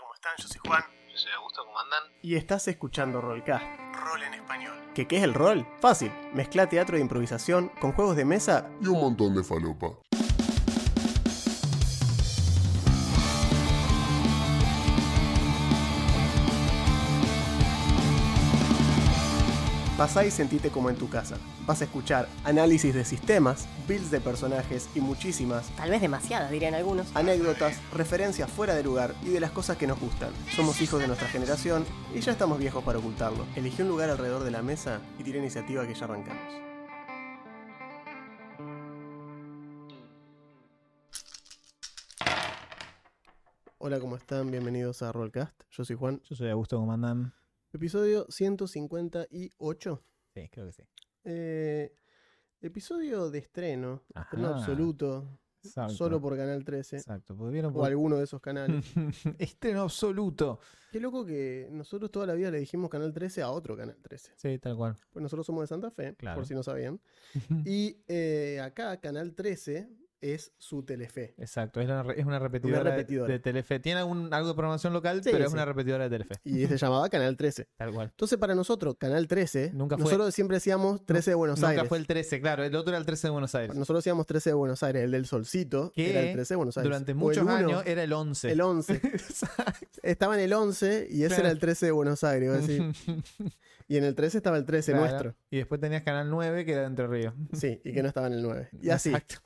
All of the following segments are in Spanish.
¿cómo están? Yo soy Juan. Yo soy Augusto, ¿cómo andan? Y estás escuchando Rollcast, rol en español. ¿Qué, ¿Qué es el rol? Fácil, mezcla teatro de improvisación con juegos de mesa y un montón de falopa. Pasá y sentite como en tu casa. Vas a escuchar análisis de sistemas, builds de personajes y muchísimas Tal vez demasiadas, dirían algunos. anécdotas, referencias fuera de lugar y de las cosas que nos gustan. Somos hijos de nuestra generación y ya estamos viejos para ocultarlo. Elegí un lugar alrededor de la mesa y tira iniciativa que ya arrancamos. Hola, ¿cómo están? Bienvenidos a Rollcast. Yo soy Juan. Yo soy Augusto, ¿cómo andan? Episodio 158. Sí, creo que sí. Eh, episodio de estreno, estreno absoluto, Exacto. solo por Canal 13 Exacto, o alguno de esos canales. Estreno absoluto. Qué loco que nosotros toda la vida le dijimos Canal 13 a otro Canal 13. Sí, tal cual. Pues nosotros somos de Santa Fe, Claro. por si no sabían. Y eh, acá Canal 13 es su Telefe. Exacto, es, la es una repetidora, de- repetidora. De, Telefe. Tiene algún, algo de programación local, Sí, pero es sí. una repetidora de Telefe. Y se llamaba Canal 13. Tal cual. Entonces para nosotros, Canal 13, Nunca fue- nosotros siempre decíamos 13 de Buenos Nunca Aires. fue el 13, claro. El otro era el 13 de Buenos Aires. Nosotros decíamos 13 de Buenos Aires, el del Solcito, Que era el 13 de Buenos Aires. Durante muchos uno, años era el 11. El 11. Exacto. Estaba en el 11 y ese Claro. era el 13 de Buenos Aires. iba a decir. Y en el 13 estaba el 13 Claro. nuestro. Y después tenías Canal 9, que era de Entre Ríos. Sí, y que no estaba en el 9. Y así. Exacto.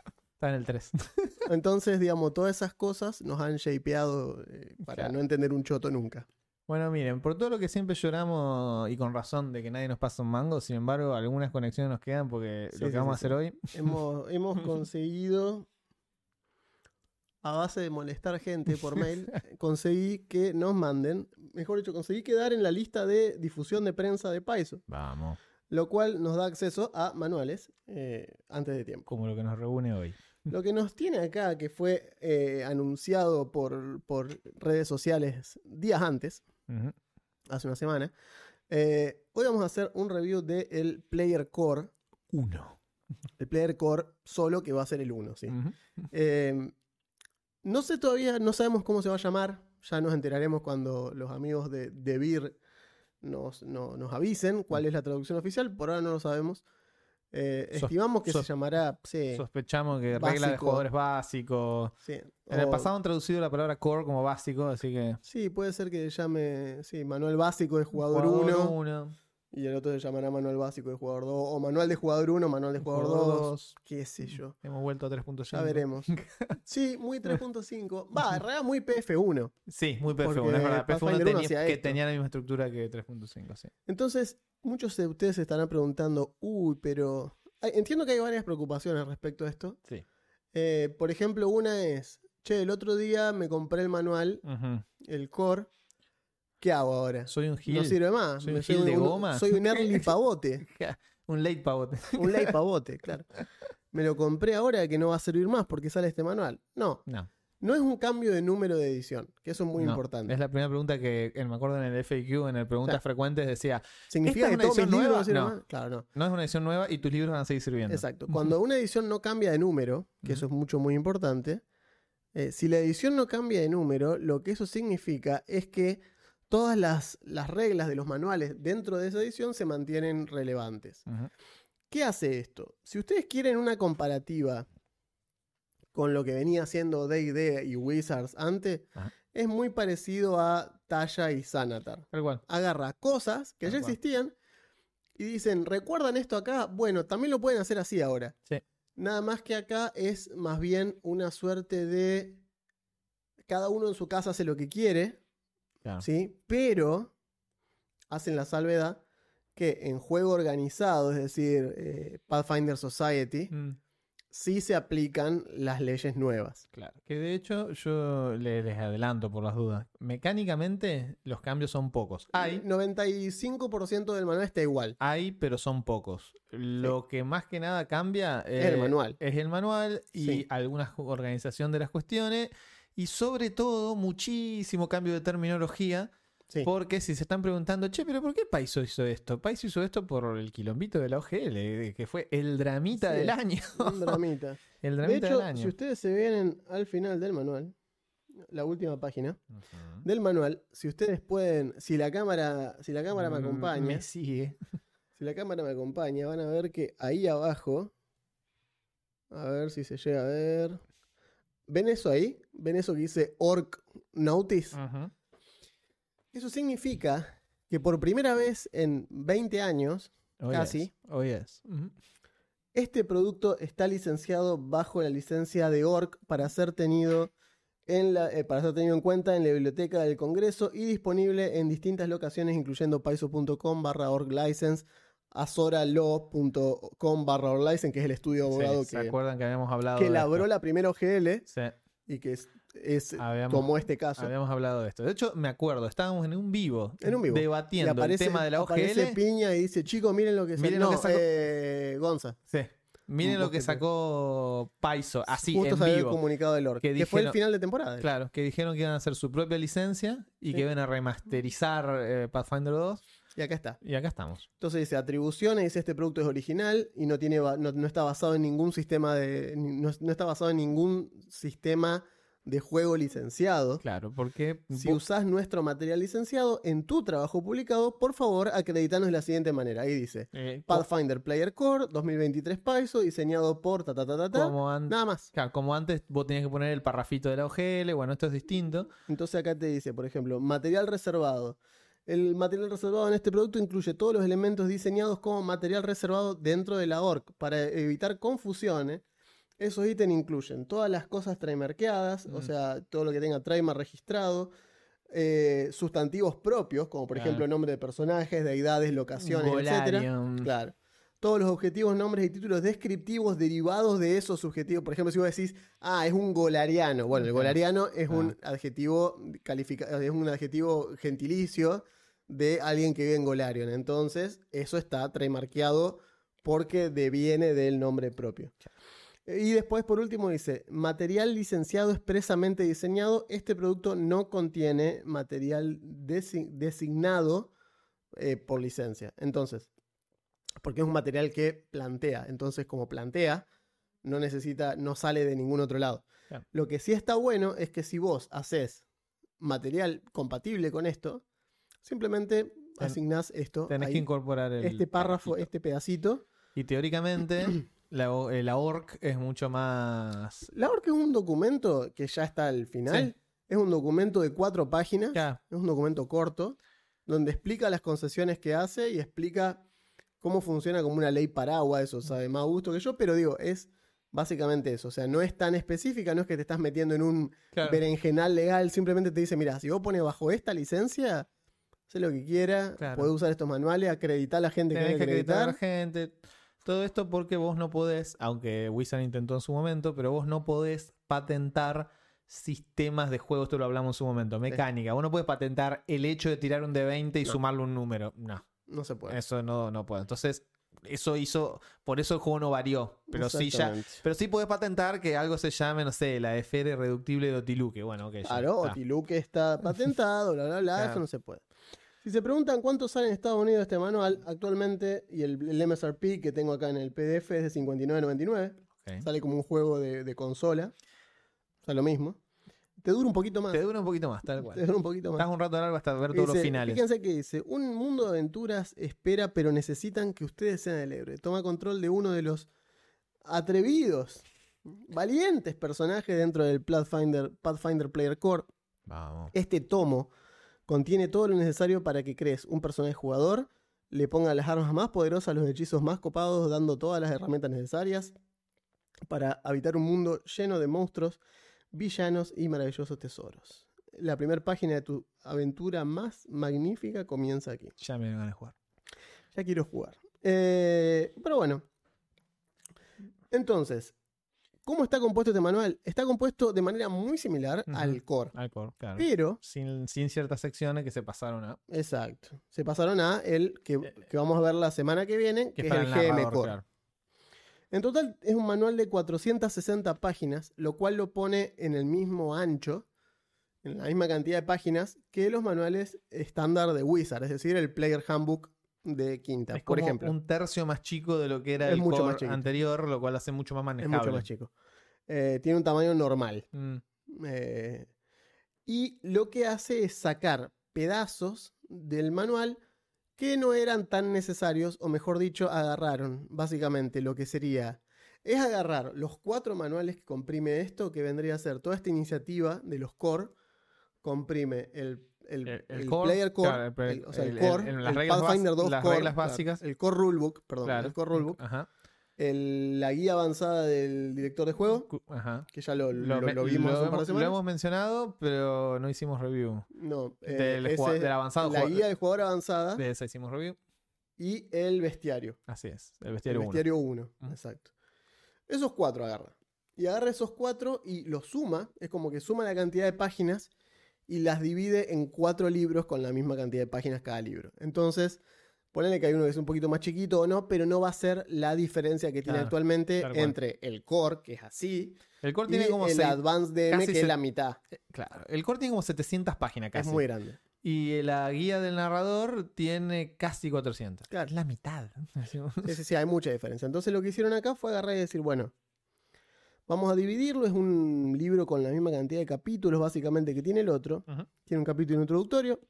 En el 3. Entonces, digamos, todas esas cosas nos han shapeado eh, para Claro. no entender un choto nunca. Bueno, miren, por todo lo que siempre lloramos y con razón de que nadie nos pasa un mango, sin embargo, algunas conexiones nos quedan porque Sí, lo que sí, vamos a hacer hoy. Hemos, hemos conseguido, a base de molestar gente por mail, conseguí que nos manden, mejor dicho, conseguí quedar en la lista de difusión de prensa de Paiso, Vamos. lo cual nos da acceso a manuales eh, antes de tiempo. Como lo que nos reúne hoy. Lo que nos tiene acá, que fue eh, anunciado por, por redes sociales días antes, hace una semana, eh, hoy vamos a hacer un review del Player Core, Uno. el Player Core solo, que va a ser el 1, ¿sí? Eh, no sé todavía, no sabemos cómo se va a llamar, ya nos enteraremos cuando los amigos de, de Beer nos, no- nos avisen cuál es la traducción oficial, por ahora no lo sabemos. Eh, Sos- estimamos que se llamará... Sí, Sospechamos que regla de Básico. jugadores básicos. sí, En el pasado han traducido la palabra core como básico, así que. Sí, puede ser que llame, sí, manual básico de jugador Jugador 1 uno, y el otro se llamará manual básico de jugador 2 o manual de jugador 1, manual de jugador 2, qué sé yo. Hemos vuelto a 3.5. Ya veremos. Sí, muy 3.5. Va, en realidad muy PF1. Sí, muy PF1, Porque es verdad. PF1 Pathfinder uno tenía, que esto. tenía la misma estructura que 3.5, sí. Entonces, muchos de ustedes se estarán preguntando, uy, pero... Entiendo que hay varias preocupaciones respecto a esto. Sí. Eh, por ejemplo, una es, che, el otro día me compré el manual, el core. ¿Qué hago ahora? Soy un gil. No sirve más. Soy Me- un gil de un- goma. Soy un early pavote. un late pavote. Un late pavote, claro. Me lo compré ahora que no va a servir más porque sale este manual. No, No. No es un cambio de número de edición, que eso es muy no. importante. Es la primera pregunta que me acuerdo en el FAQ, en el preguntas frecuentes, decía: ¿Significa ¿esta que es una edición nueva? no? Claro, no. No es una edición nueva y tus libros van a seguir sirviendo. Exacto. Cuando una edición no cambia de número, que eso es mucho, muy importante, eh, si la edición no cambia de número, lo que eso significa es que todas las, las reglas de los manuales dentro de esa edición se mantienen relevantes. ¿Qué hace esto? Si ustedes quieren una comparativa con lo que venía haciendo D&D y Wizards antes, Ajá. es muy parecido a Talla y Sanatar. Tal cual. Agarra cosas que ya cual. existían y dicen, ¿recuerdan esto acá? Bueno, también lo pueden hacer así ahora. Sí. Nada más que acá es más bien una suerte de cada uno en su casa hace lo que quiere, Claro. ¿sí? Pero hacen la salvedad que en juego organizado, es decir, eh, Pathfinder Society, Mm, sí se aplican las leyes nuevas. claro. Que de hecho, yo le- les adelanto por las dudas. Mecánicamente, los cambios son pocos. Hay, 95% del manual está igual. hay, pero son pocos. Lo que más que nada cambia Es el eh, manual. Es el manual y Sí. alguna organización de las cuestiones. Y sobre todo, muchísimo cambio de terminología. Sí. Porque si se están preguntando, che, pero ¿por qué Paiso hizo esto? Paiso hizo esto por el quilombito de la OGL, que fue el dramita Sí. del año. Un dramita. el De dramita hecho, del año. si ustedes se vienen al final del manual, la última página del manual, si ustedes pueden, si la cámara, si la cámara me Mm, acompaña, Me sigue. si la cámara me acompaña, van a ver que ahí abajo, a ver si se llega a ver. ¿Ven eso ahí? ¿Ven eso que dice Orc Notice? Ujú. Eso significa que por primera vez en 20 años, Oh, Casi. yes. Oh, yes. Este producto está licenciado bajo la licencia de Orc para ser tenido en la- eh, para ser tenido en cuenta en la biblioteca del Congreso y disponible en distintas locaciones, incluyendo paiso.com barra org license, azoralaw.com barra org license, que es el estudio de Sí, abogado ¿Se que, acuerdan que habíamos hablado que de elaboró esto? la primera OGL Sí, y que es, habíamos, tomó este caso. habíamos hablado de esto. De hecho, me acuerdo, estábamos en un vivo, En un vivo. Debatiendo aparece, el tema de la aparece OGL. Piña y dice, chicos, miren lo que Miren sacó. lo que sacó- eh, Gonza. Sí. Miren lo que sacó Paiso, así Justo en el vivo. comunicado del Orc. Que Que, fue el final de temporada. Claro, que dijeron que iban a hacer su propia licencia y Sí. que iban a remasterizar eh, Pathfinder 2. Y acá está. Y acá estamos. Entonces dice atribuciones, dice este producto es original y no tiene no, no está basado en ningún sistema de. No, no está basado en ningún sistema de juego licenciado. Claro, porque Si usás nuestro material licenciado en tu trabajo publicado, por favor acreditanos de la siguiente manera. Ahí dice eh, Pathfinder Player Core 2023 Paiso, diseñado por ta ta ta ta ta. como, Nada más. claro, como antes vos tenías que poner el parrafito de la OGL, bueno, esto es distinto. Entonces acá te dice, por ejemplo, material reservado. El material reservado en este producto incluye todos los elementos diseñados como material reservado dentro de la ORC. Para evitar confusiones, esos ítems incluyen todas las cosas trademarkeadas, o sea, todo lo que tenga trademark registrado, eh, sustantivos propios, como por Claro. ejemplo nombre de personajes, deidades, locaciones, etc. Claro. Todos los objetivos, nombres y títulos descriptivos derivados de esos subjetivos. Por ejemplo, si vos decís, ah, es un golariano. Bueno, el Claro. golariano es Ah. un adjetivo califica es un adjetivo gentilicio de alguien que vive en Golarion. Entonces, eso está trademarkeado porque deviene del nombre propio. Y después, por último, dice, material licenciado expresamente diseñado. Este producto no contiene material desi- designado eh, por licencia. Entonces, porque es un material que plantea. Entonces, como plantea, no necesita, no sale de ningún otro lado. Lo que sí está bueno es que si vos haces material compatible con esto, simplemente asignás esto, Tenés ahí, que incorporar el este párrafo, este pedacito. Y teóricamente, la, eh, la ORC es mucho más. La ORC es un documento que ya está al final. Sí. Es un documento de cuatro páginas. Es un documento corto donde explica las concesiones que hace y explica cómo funciona como una ley paraguas. Eso sabe más gusto que yo, pero digo, es básicamente eso. O sea, no es tan específica, no es que te estás metiendo en un claro. berenjenal legal. Simplemente te dice, mira, si vos pones bajo esta licencia, sé lo que quiera, Claro. podés usar estos manuales, acreditar a la gente que hay que que acreditar a la acreditar. gente. Todo esto porque vos no podés, aunque Wizard intentó en su momento, pero vos no podés patentar sistemas de juego, esto lo hablamos en su momento, mecánica. Vos no podés patentar el hecho de tirar un D20 y No. sumarle un número. No, No se puede. eso no, no puede. Entonces, eso hizo, por eso el juego no varió. Pero sí ya, pero sí podés patentar que algo se llame, no sé, la esfera irreductible de Otiluque. Bueno, ok. ya Claro, está. Otiluque está patentado, bla, bla, bla, Claro. eso no se puede. Si se preguntan cuánto sale en Estados Unidos este manual, actualmente, y el, el MSRP que tengo acá en el PDF es de 59.99, Ok. sale como un juego de, de consola, o sea, lo mismo. Te dura un poquito más, Te dura un poquito más, tal te cual. dura un poquito más. Estás un rato largo hasta ver todos los Dice, finales. Fíjense que dice, un mundo de aventuras espera, pero necesitan que ustedes sean el héroe. Toma control de uno de los atrevidos, valientes personajes dentro del Pathfinder, Pathfinder Player Core. Vamos. Este tomo contiene todo lo necesario para que crees un personaje jugador, le ponga las armas más poderosas, los hechizos más copados, dando todas las herramientas necesarias para habitar un mundo lleno de monstruos, villanos y maravillosos tesoros. La primera página de tu aventura más magnífica comienza aquí. Ya me van a jugar. Ya quiero jugar. Eh, pero bueno. Entonces, ¿cómo está compuesto este manual? Está compuesto de manera muy similar al core. Alcor, claro. Pero Sin, sin ciertas secciones que se pasaron a. Exacto. Se pasaron a el que, que vamos a ver la semana que viene, que, Que es el GM Core. claro. En total es un manual de 460 páginas, lo cual lo pone en el mismo ancho, en la misma cantidad de páginas que los manuales estándar de Wizard, es decir, el Player Handbook de Quinta, Es por como ejemplo. un tercio más chico de lo que era Es el mucho core más chiquito. anterior, lo cual hace mucho más Es manejable. mucho más chico. Eh, tiene un tamaño normal. Mm, Eh, y lo que hace es sacar pedazos del manual que no eran tan necesarios, o mejor dicho, agarraron básicamente lo que sería, es agarrar los cuatro manuales que comprime esto, que vendría a ser toda esta iniciativa de los core, comprime el, el, El- el el core, player core, claro, el- el- o sea, el, el- core, el- las el reglas Pathfinder bas- 2 las core, reglas claro, básicas. el core rulebook, perdón, Claro. el core rulebook, Ajá. el- la guía avanzada del director de juego, Ajá. que ya lo, Lo, lo- lo vimos lo hace un par de hemos, lo semanas. hemos mencionado, pero no hicimos review. No, eh, Del ese del avanzado La guía del jugador avanzada De esa hicimos review. y el bestiario. Así es. El El bestiario 1. bestiario 1. Ujú. Exacto. Esos cuatro agarra. Y agarra esos cuatro y los suma. Es como que suma la cantidad de páginas y las divide en cuatro libros con la misma cantidad de páginas cada libro. Entonces, ponele que hay uno que es un poquito más chiquito o no, pero no va a ser la diferencia que tiene Claro, actualmente entre el core, que es así, El core y tiene como el seis- Advanced DM, que es la mitad. Claro, el core tiene como 700 páginas casi. Es muy grande. Y la guía del narrador tiene casi 400. Claro. Es la mitad. Sí, sí, sí, hay mucha diferencia. Entonces lo que hicieron acá fue agarrar y decir, bueno, vamos a dividirlo. Es un libro con la misma cantidad de capítulos básicamente que tiene el otro. Tiene un capítulo introductorio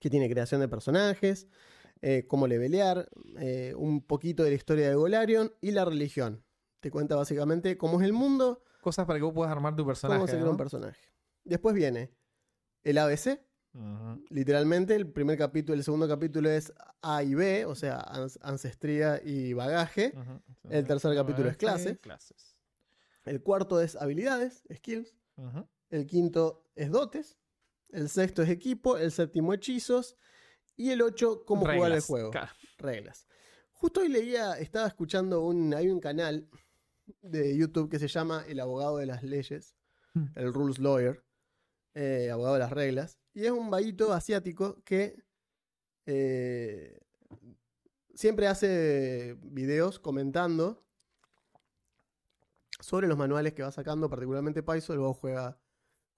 que tiene creación de personajes, eh, cómo levelear, eh, un poquito de la historia de Golarion y la religión. Te cuenta básicamente cómo es el mundo, Cosas para que vos puedas armar tu personaje. cómo se crea ¿no? un personaje. Después viene el ABC, literalmente el primer capítulo, el segundo capítulo es A y B, o sea, ans- ancestría y bagaje. El tercer capítulo es Ok, clases. El cuarto es habilidades, skills. El quinto es dotes. El sexto es equipo. El séptimo hechizos. Y el ocho, cómo jugar el juego. Claro. Reglas. Justo hoy leía, estaba escuchando un. Hay un canal de YouTube que se llama El abogado de las leyes. Mm. El Rules Lawyer. eh, abogado de las reglas. Y es un vaguito asiático que. eh, siempre hace videos comentando sobre los manuales que va sacando, particularmente Paizo, luego juega,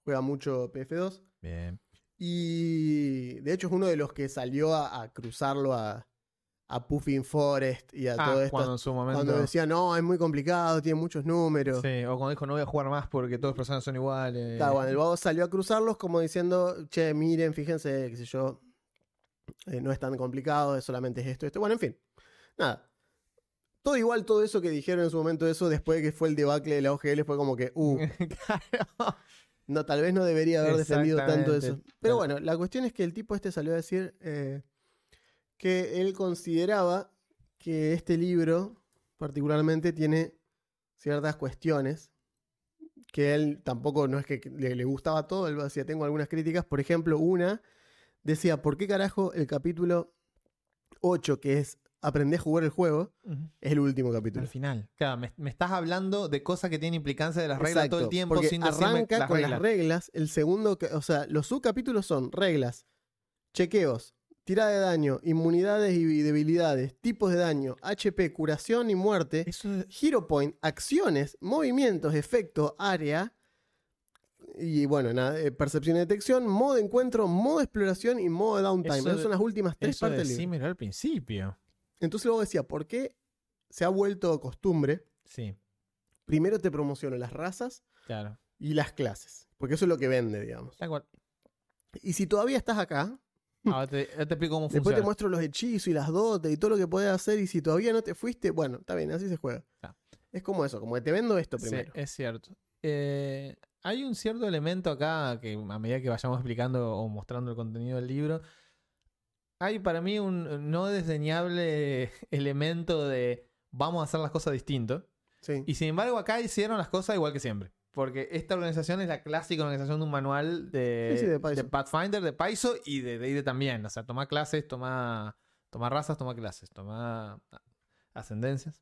juega mucho PF2. Bien. Y de hecho es uno de los que salió a, a cruzarlo a, a Puffin Forest y a Ah, todo esto. cuando en su momento. Cuando decía, no, es muy complicado, tiene muchos números. Sí, o cuando dijo no voy a jugar más porque todas las personas son iguales. Claro, bueno, el vago salió a cruzarlos como diciendo, che, miren, fíjense, qué sé yo, eh, no es tan complicado, es solamente es esto, esto. Bueno, en fin, nada. Todo igual, todo eso que dijeron en su momento, eso después de que fue el debacle de la OGL, fue como que, uh, claro. no, tal vez no debería haber defendido tanto eso. Pero bueno, la cuestión es que el tipo este salió a decir eh, que él consideraba que este libro, particularmente, tiene ciertas cuestiones que él tampoco no es que le, le gustaba todo, él decía, tengo algunas críticas. Por ejemplo, una decía, ¿por qué carajo el capítulo 8, que es Aprendé a jugar el juego, es el último capítulo? Al final. Claro, me, me estás hablando de cosas que tienen implicancia de las reglas todo el tiempo porque sin arranca las con reglas. las reglas. El segundo, o sea, los subcapítulos son reglas, chequeos, tirada de daño, inmunidades y debilidades, tipos de daño, HP, curación y muerte, Eso Hero Point, acciones, movimientos, efecto, área. Y bueno, nada, eh, percepción y detección, modo de encuentro, modo de exploración y modo de downtime. Eso Esas son las últimas tres eso partes decímelo al principio. Entonces luego decía, ¿por qué se ha vuelto costumbre? Sí, Primero te promociono las razas claro. y las clases. Porque eso es lo que vende, digamos. Tal cual. Y si todavía estás acá, Ahora te, explico cómo después funciona. te muestro los hechizos y las dotes y todo lo que puedes hacer. Y si todavía no te fuiste, bueno, está bien, así se juega. Ah. Es como eso, como que te vendo esto Sí, primero. es cierto. Eh, hay un cierto elemento acá que a medida que vayamos explicando o mostrando el contenido del libro, hay para mí un no desdeñable elemento de vamos a hacer las cosas distinto. Sí. Y sin embargo acá hicieron las cosas igual que siempre. Porque esta organización es la clásica organización de un manual de, Sí, sí, de Paizo. Pathfinder, de Paizo y de D&D también. O sea, toma clases, toma, toma razas, toma clases, toma ascendencias.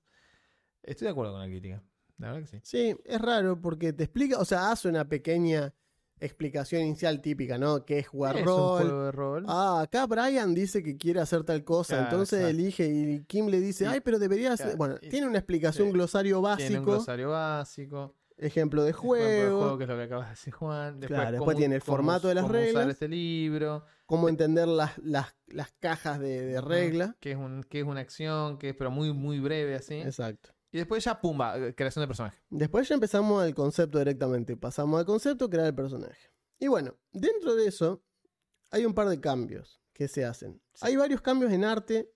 Estoy de acuerdo con la crítica. La verdad que sí. Sí, es raro porque te explica, o sea, hace una pequeña explicación inicial típica, ¿no? Que es jugar Es un rol. juego de rol. Ah, acá Brian dice que quiere hacer tal cosa, Claro, entonces exacto. elige y Kim le dice, ay, pero debería hacer... claro, Bueno, y- tiene una explicación, sí. glosario Tiene un básico, glosario básico. ejemplo de ejemplo de juego, juego, que es lo que acabas de decir, Juan. Después, Claro, después tiene el cómo- formato de las cómo usar reglas. este libro. cómo entender las, las, las cajas de, de regla. Que es, un, que es una acción, que es pero muy, muy breve así. Exacto. Y después ya, pumba, creación de personaje. Después ya empezamos al concepto directamente. Pasamos al concepto, crear el personaje. Y bueno, dentro de eso hay un par de cambios que se hacen. Hay varios cambios en arte.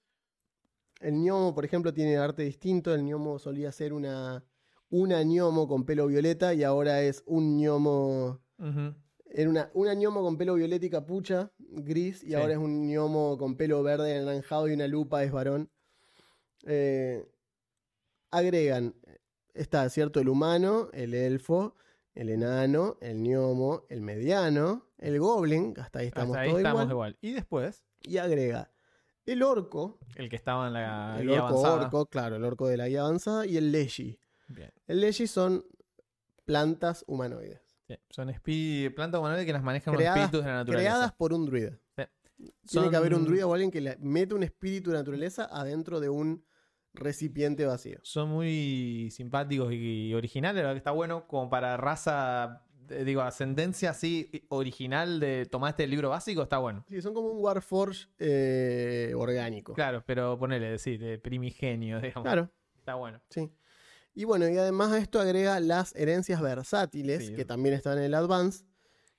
El gnomo, por ejemplo, tiene arte distinto. El gnomo solía ser una, una gnomo con pelo violeta y ahora es un gnomo... Ujú. Era una, una gnomo con pelo violeta y capucha, gris, y Sí. ahora es un gnomo con pelo verde anaranjado y una lupa, es varón. Eh, agregan, está, ¿cierto? El humano, el elfo, el enano, el gnomo, el mediano, el goblin, hasta ahí estamos Hasta ahí todos estamos igual, igual. Y después, y agrega el orco, el que estaba en la el guía orco avanzada. orco, claro, el orco de la guía avanzada, y el leshi. Bien. El leshi son plantas humanoides. Sí, Son plantas humanoides que las manejan Creadas- los espíritus de la naturaleza. Creadas por un druida. Tiene Son- que haber un druida o alguien que le mete un espíritu de naturaleza adentro de un recipiente vacío. Son muy simpáticos y originales, la verdad que está bueno como para raza, eh, digo, ascendencia así original de tomaste el libro básico, está bueno. Sí, son como un Warforge eh, orgánico. Claro, pero ponele, sí, de primigenio, digamos. Claro, Está bueno. sí. Y bueno, y además a esto agrega las herencias versátiles, Sí. que también están en el Advance,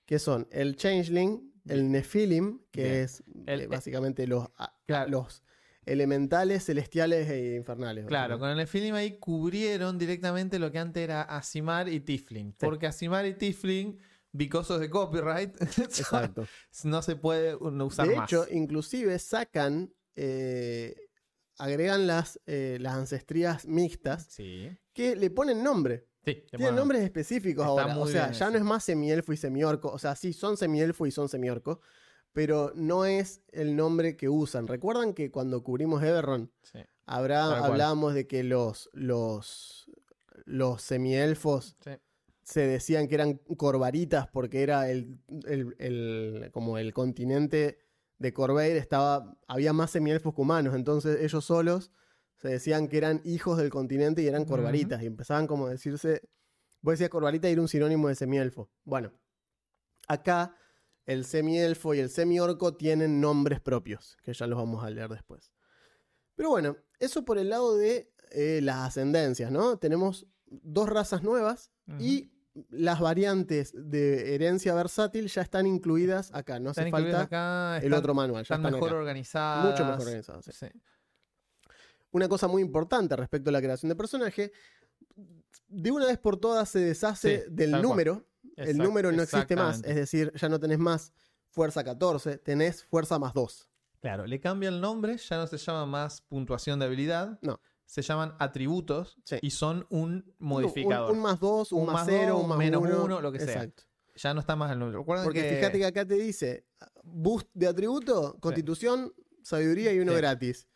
que son el Changeling, el Nephilim, que Bien. es El- eh, básicamente los, Claro. los elementales, celestiales e infernales. Claro, con el film ahí cubrieron directamente lo que antes era Asimar y Tifling. Porque Asimar y Tifling, bicosos de copyright, Exacto. no se puede usar De más. hecho, inclusive sacan, eh, agregan las, eh, las ancestrías mixtas sí. que le ponen nombre. Sí, Tienen nombres específicos Está ahora. O sea, ya eso. no es más semielfo y semiorco. O sea, sí, son semielfo y son semiorco. Pero no es el nombre que usan. ¿Recuerdan que cuando cubrimos Sí. habrá, cual. hablábamos de que los, los, los semielfos Sí. se decían que eran corvaritas porque era el, el- el- como el continente de Corvair estaba había más semielfos que humanos entonces ellos solos se decían que eran hijos del continente y eran corvaritas y empezaban como a decirse vos decías corvarita y era un sinónimo de semielfo bueno acá el semielfo y el semiorco tienen nombres propios que ya los vamos a leer después pero bueno eso por el lado de eh, las ascendencias no tenemos dos razas nuevas y las variantes de herencia versátil ya están incluidas acá. No hace Están incluidas falta acá, el otro manual. Ya Están están mejor acá. organizadas. Mucho mejor organizadas. sí. Sí. Una cosa muy importante respecto a la creación de personaje. De una vez por todas se deshace Sí, del cual. El número no existe más. Es decir, ya no tenés más fuerza 14, tenés fuerza más 2. Claro, le cambia el nombre, ya no se llama más puntuación de habilidad. No. Se llaman atributos Sí. y son un modificador. Un, un más 2, un, Un más más 0, dos, un más menos 1. uno, lo que sea. Exacto. Ya no está más el número. Recuerden Porque que... fíjate que acá te dice boost de atributo, constitución, sabiduría y uno Sí. gratis.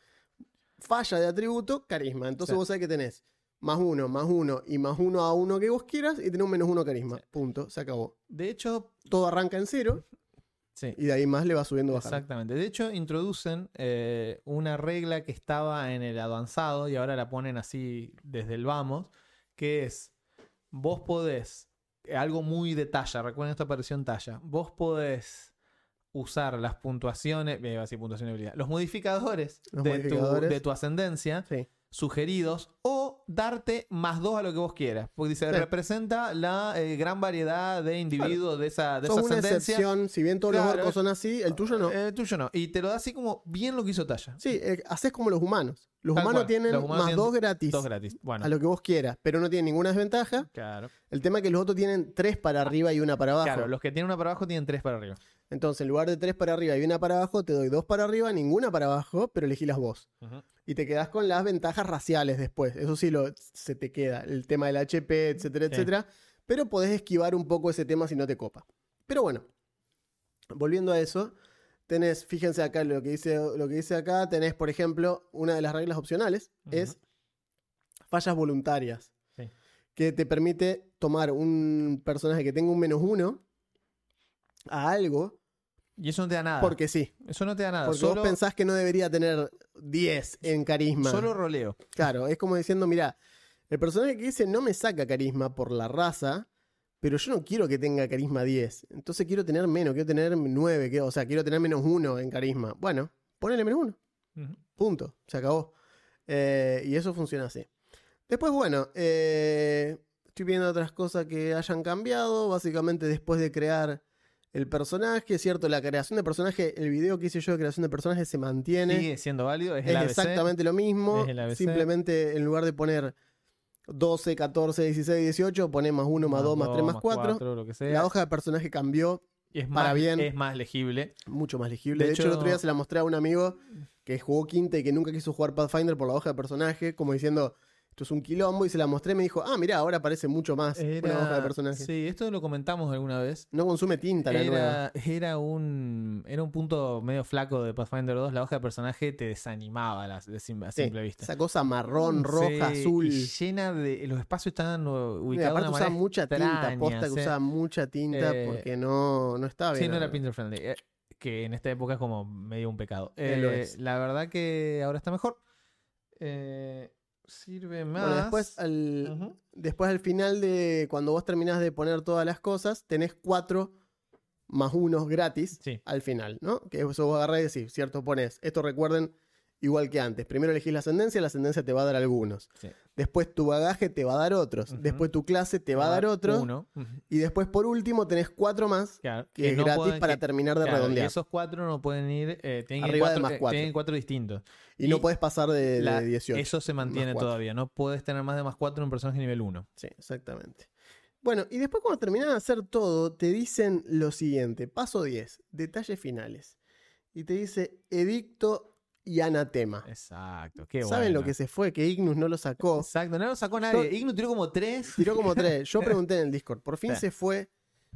Falla de atributo, carisma. Entonces vos sabés que tenés más uno, más uno y más uno a uno que vos quieras y tenés un menos uno carisma. Punto. Se acabó. De hecho, Todo arranca en cero sí. y de ahí más le va subiendo bajando. Exactamente. De hecho, introducen eh, una regla que estaba en el avanzado y ahora la ponen así desde el vamos, que es, vos podés, eh, algo muy de talla, recuerden esto apareció en talla, vos podés usar las puntuaciones, eh, iba a decir puntuación de habilidad, los modificadores, Los de, modificadores. Tu, de tu ascendencia Sí. Sugeridos o darte más dos a lo que vos quieras. Porque dice, Sí. representa la eh, gran variedad de individuos de esa, de Sos esa una ascendencia. excepción. Si bien todos los Claro. orcos son así, el tuyo no. Eh, El tuyo no. Y te lo da así como bien lo que hizo Talla. Sí, eh, haces como los humanos. Los Tal humanos cual. tienen Los humanos más tienen dos gratis. Dos gratis. Bueno. A lo que vos quieras, pero no tienen ninguna desventaja. Claro. El tema es que los otros tienen tres para arriba y una para abajo. Claro, los que tienen una para abajo tienen tres para arriba. Entonces, en lugar de tres para arriba y una para abajo, te doy dos para arriba, ninguna para abajo, pero elegí las vos. Y te quedás con las ventajas raciales después. Eso sí lo, se te queda. El tema del HP, etcétera, Sí. etcétera. Pero podés esquivar un poco ese tema si no te copa. Pero bueno, volviendo a eso, tenés, fíjense acá lo que dice, lo que dice acá, tenés, por ejemplo, una de las reglas opcionales es fallas voluntarias. Sí. Que te permite tomar un personaje que tenga un menos uno a algo, Y eso no te da nada. porque sí. Eso no te da nada. Porque solo, vos pensás que no debería tener 10 en carisma. solo roleo. Claro, es como diciendo, mira, el personaje que dice no me saca carisma por la raza, pero yo no quiero que tenga carisma 10. Entonces quiero tener menos, quiero tener 9, que- o sea, quiero tener menos 1 en carisma. Bueno, ponele menos 1. Ujú. Punto, se acabó. Eh, y eso funciona así. Después, bueno, eh, estoy viendo otras cosas que hayan cambiado. Básicamente, después de crear el personaje, cierto, la creación de personaje, el video que hice yo de creación de personaje se mantiene. Sigue siendo válido, es, es el ABC. exactamente lo mismo. Simplemente en lugar de poner 12, 14, 16, 18, pones más 1, más 2, más 3, más 4. lo que sea. La hoja de personaje cambió, Y es para más, bien. Es más legible. mucho más legible. De De, hecho, el hecho- otro día se la mostré a un amigo que jugó quinta y que nunca quiso jugar Pathfinder por la hoja de personaje, como diciendo, esto es un quilombo, y se la mostré y me dijo, ah, mirá, ahora parece mucho más una hoja de personaje. Sí, esto lo comentamos alguna vez. No consume tinta la nueva. Era, era un era un punto medio flaco de Pathfinder 2. La hoja de personaje te desanimaba a, la- de sim- a Sí, simple vista. Esa cosa marrón, Sí, roja, azul. y llena de. Los espacios estaban ubicados de aparte una usaba manera mucha tinta, posta que usaba mucha tinta Eh, porque no, no estaba bien. Sí, no era Pinter friendly. eh, que en esta época es como medio un pecado. Eh, lo es. La verdad que ahora está mejor. Eh, sirve más. Bueno, después al, después al final de cuando vos terminás de poner todas las cosas, tenés cuatro más unos gratis Sí. al final, ¿no? Que eso vos agarrás y decís, cierto, pones, esto recuerden igual que antes. Primero elegís la ascendencia, la ascendencia te va a dar algunos. Sí. Después tu bagaje te va a dar otros. Después tu clase te va a dar otros. Uno. Y después por último tenés cuatro más Claro, que es no gratis pueden- para que- terminar de claro, y redondear. esos cuatro no pueden ir. eh, tienen Arriba de más eh, cuatro. tienen cuatro distintos. Y, no puedes pasar de, de La- 18. Eso se mantiene todavía. No puedes tener más de más cuatro en un personaje nivel 1. Sí, exactamente. Bueno, y después cuando terminas de hacer todo, te dicen lo siguiente. Paso 10, detalles finales. Y te dice edicto y anatema. Exacto. Qué ¿Saben lo bueno. que se fue? Que Ignus no lo sacó. Exacto, no lo sacó nadie. Yo- Ignu tiró como tres. Tiró como tres. Yo pregunté en el Discord. Por fin Sí. se fue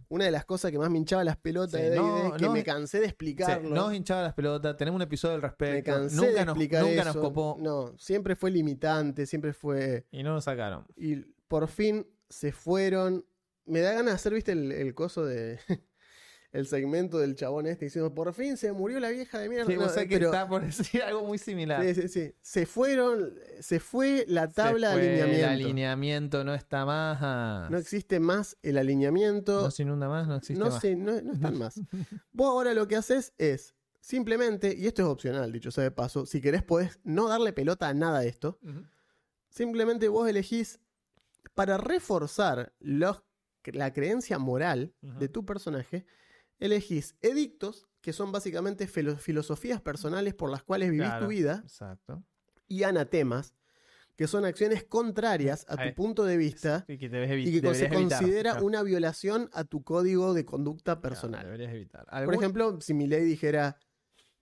una de las cosas que más me hinchaba las pelotas Sí, de no, que no- me cansé de Sí, explicarlo. nos hinchaba las pelotas. Tenemos un episodio al me respecto. cansé Nunca, de nos, explicar nunca eso. nos copó. No, siempre fue limitante, siempre fue... Y no lo sacaron. Y por fin se fueron. Me da ganas de hacer, viste, el, el coso de. El segmento del chabón este diciendo, por fin se murió la vieja de mierda. Sí, No, que pero- está por decir algo muy similar. sí, sí, sí. Se fueron, se fue la Se tabla de alineamiento. El alineamiento no está más. No existe más el alineamiento. No se inunda más, no existe no, más. sé, no, no están más. Vos ahora lo que haces es simplemente, y esto es opcional, dicho sea de paso, si querés podés no darle pelota a nada de esto. Simplemente vos elegís para reforzar los- la creencia moral de tu personaje, elegís edictos, que son básicamente filo- filosofías personales por las cuales vivís Claro, tu vida, Exacto. y anatemas, que son acciones contrarias a tu punto de vista Y que, y que se evitar, considera claro. una violación a tu código de conducta Claro, personal. deberías evitar. Por ¿Algún- ejemplo, si mi ley dijera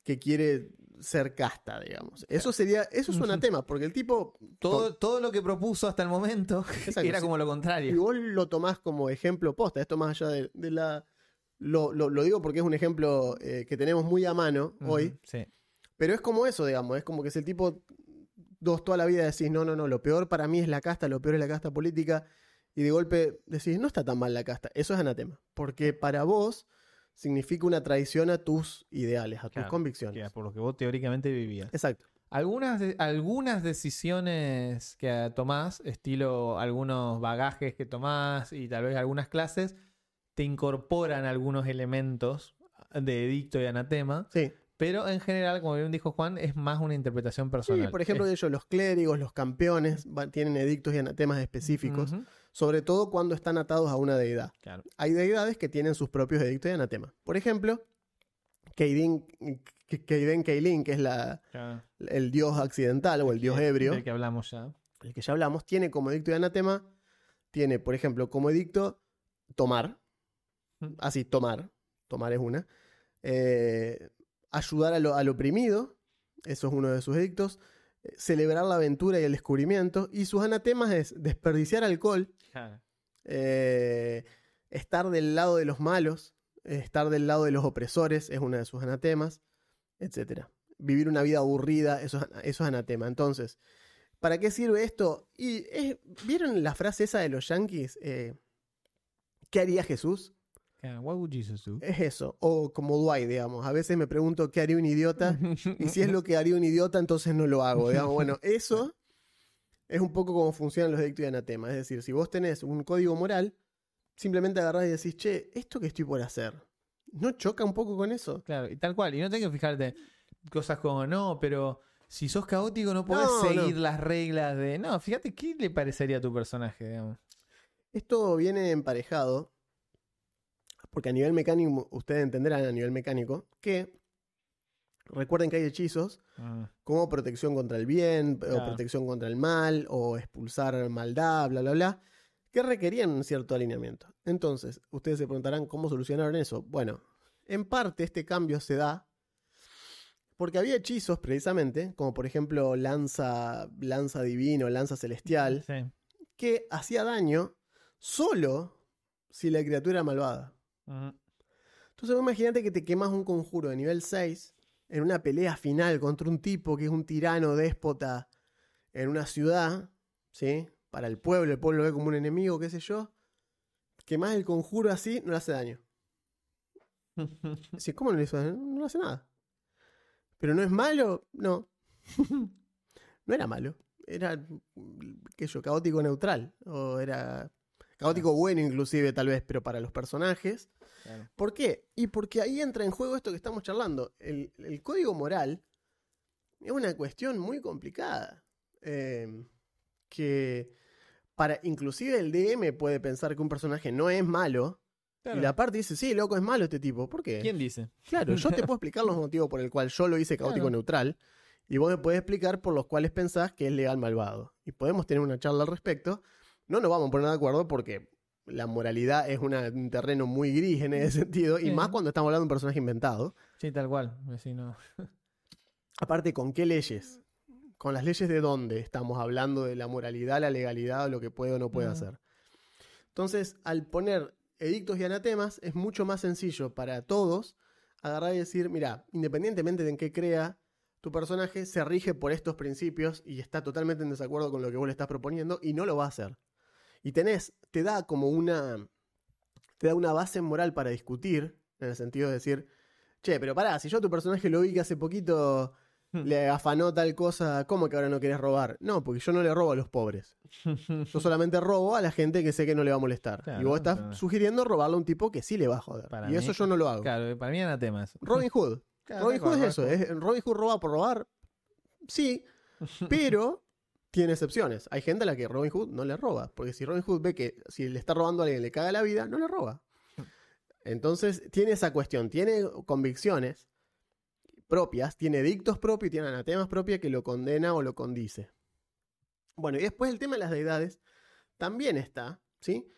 que quiere ser casta, digamos. Eso sería, eso es un anatema, porque el tipo todo, todo lo que propuso hasta el momento Exacto, era como lo Y contrario. vos lo tomás como ejemplo posta, esto más allá de, de la... Lo, lo- lo digo porque es un ejemplo eh, que tenemos muy a mano hoy, Sí. pero es como eso, digamos, es como que si el tipo, dos toda la vida decís, no, no, no, lo peor para mí es la casta, lo peor es la casta política, y de golpe decís, no está tan mal la casta, eso es anatema, porque para vos significa una traición a tus ideales, a tus convicciones. Que por lo que vos teóricamente vivías. Exacto. Algunas, de- algunas decisiones que tomás, estilo algunos bagajes que tomás y tal vez algunas clases, te incorporan algunos elementos de edicto y anatema, Sí. pero en general, como bien dijo Juan, es más una interpretación Sí, personal. por ejemplo, de ellos, los clérigos, los campeones tienen edictos y anatemas específicos, sobre todo cuando están atados a una deidad. claro. Hay deidades que tienen sus propios edictos y anatemas. Por ejemplo, Keidin, Ke- Keiden Keilin, que es la, claro. el dios accidental o el dios ebrio, Del que hablamos ya. el que ya hablamos, tiene como edicto y anatema, tiene, por ejemplo, como edicto tomar. Así, tomar, tomar es una, eh, ayudar a lo- al oprimido, eso es uno de sus edictos, eh, celebrar la aventura y el descubrimiento, y sus anatemas es desperdiciar alcohol, eh, estar del lado de los malos, estar del lado de los opresores, es una de sus anatemas, etc. Vivir una vida aburrida, eso es, eso es anatema. Entonces, ¿para qué sirve esto? Y es- ¿Vieron la frase esa de los yankees? Eh, ¿Qué haría Jesús? Claro, What would Jesus do? Es eso. O como Dwight, digamos. A veces me pregunto qué haría un idiota. Y si es lo que haría un idiota, entonces no lo hago. Digamos, bueno, eso es un poco como funcionan los edictos y anatemas. Es decir, si vos tenés un código moral, simplemente agarrás y decís, che, esto que estoy por hacer, ¿no choca un poco con eso? Claro, y tal cual. Y no tenés que fijarte cosas como, no, pero si sos caótico no podés No, no. seguir las reglas de. No, fíjate qué le parecería a tu personaje, digamos. Esto viene emparejado Porque a nivel mecánico, ustedes entenderán a nivel mecánico que recuerden que hay hechizos Ah, como protección contra el bien, o protección contra el mal, o expulsar maldad, bla, bla, bla, que requerían un cierto alineamiento. Entonces, ustedes se preguntarán cómo solucionaron eso. Bueno, en parte este cambio se da porque había hechizos precisamente, como por ejemplo lanza, lanza divino, lanza celestial, Sí. que hacía daño solo si la criatura era malvada. Entonces imagínate que te quemas un conjuro de nivel 6 en una pelea final contra un tipo que es un tirano déspota en una ciudad, ¿sí? Para el pueblo, el pueblo lo ve como un enemigo, qué sé yo. Quemás el conjuro así, no le hace daño. Decís, ¿cómo no le hizo daño? No le hace nada. ¿Pero no es malo? No. no era malo. Era, qué sé yo, caótico neutral. O era caótico bueno inclusive, tal vez, pero para los personajes. Claro. ¿Por qué? Y porque ahí entra en juego esto que estamos charlando. El, el código moral es una cuestión muy complicada. eh, que para inclusive el DM puede pensar que un personaje no es malo. Claro. Y la parte dice, sí, loco, es malo este tipo. ¿Por qué? ¿Quién dice? Claro, yo te puedo explicar los motivos por el cual yo lo hice caótico Claro. neutral. Y vos me podés explicar por los cuales pensás que es legal malvado. Y podemos tener una charla al respecto. No nos vamos a poner de acuerdo porque la moralidad es una- un terreno muy gris en ese sentido. Y más cuando estamos hablando de un personaje inventado. Sí, tal cual. No- Aparte, ¿con qué leyes? ¿Con las leyes de dónde estamos hablando de la moralidad, la legalidad o lo que puede o no puede hacer? Entonces, al poner edictos y anatemas, es mucho más sencillo para todos agarrar y decir, mira, independientemente de en qué crea tu personaje, se rige por estos principios y está totalmente en desacuerdo con lo que vos le estás proponiendo y no lo va a hacer. Y tenés, te da como una, te da una base moral para discutir, en el sentido de decir, che, pero pará, si yo a tu personaje lo vi que hace poquito le afanó tal cosa, ¿cómo que ahora no querés robar? No, porque yo no le robo a los pobres. Yo solamente robo a la gente que sé que no le va a molestar. Claro, y vos estás claro. sugiriendo robarle a un tipo que sí le va a joder. Para y mí- eso yo no lo hago. Claro, para mí era tema eso. Robin Hood. Claro, Robin Hood es eso. Es- Robin Hood roba por robar. Sí, pero tiene excepciones. Hay gente a la que Robin Hood no le roba. Porque si Robin Hood ve que si le está robando a alguien le caga la vida, no le roba. Entonces tiene esa cuestión. Tiene convicciones propias, tiene dictos propios y tiene anatemas propios que lo condena o lo condice. Bueno, y después el tema de las deidades también está, ¿sí?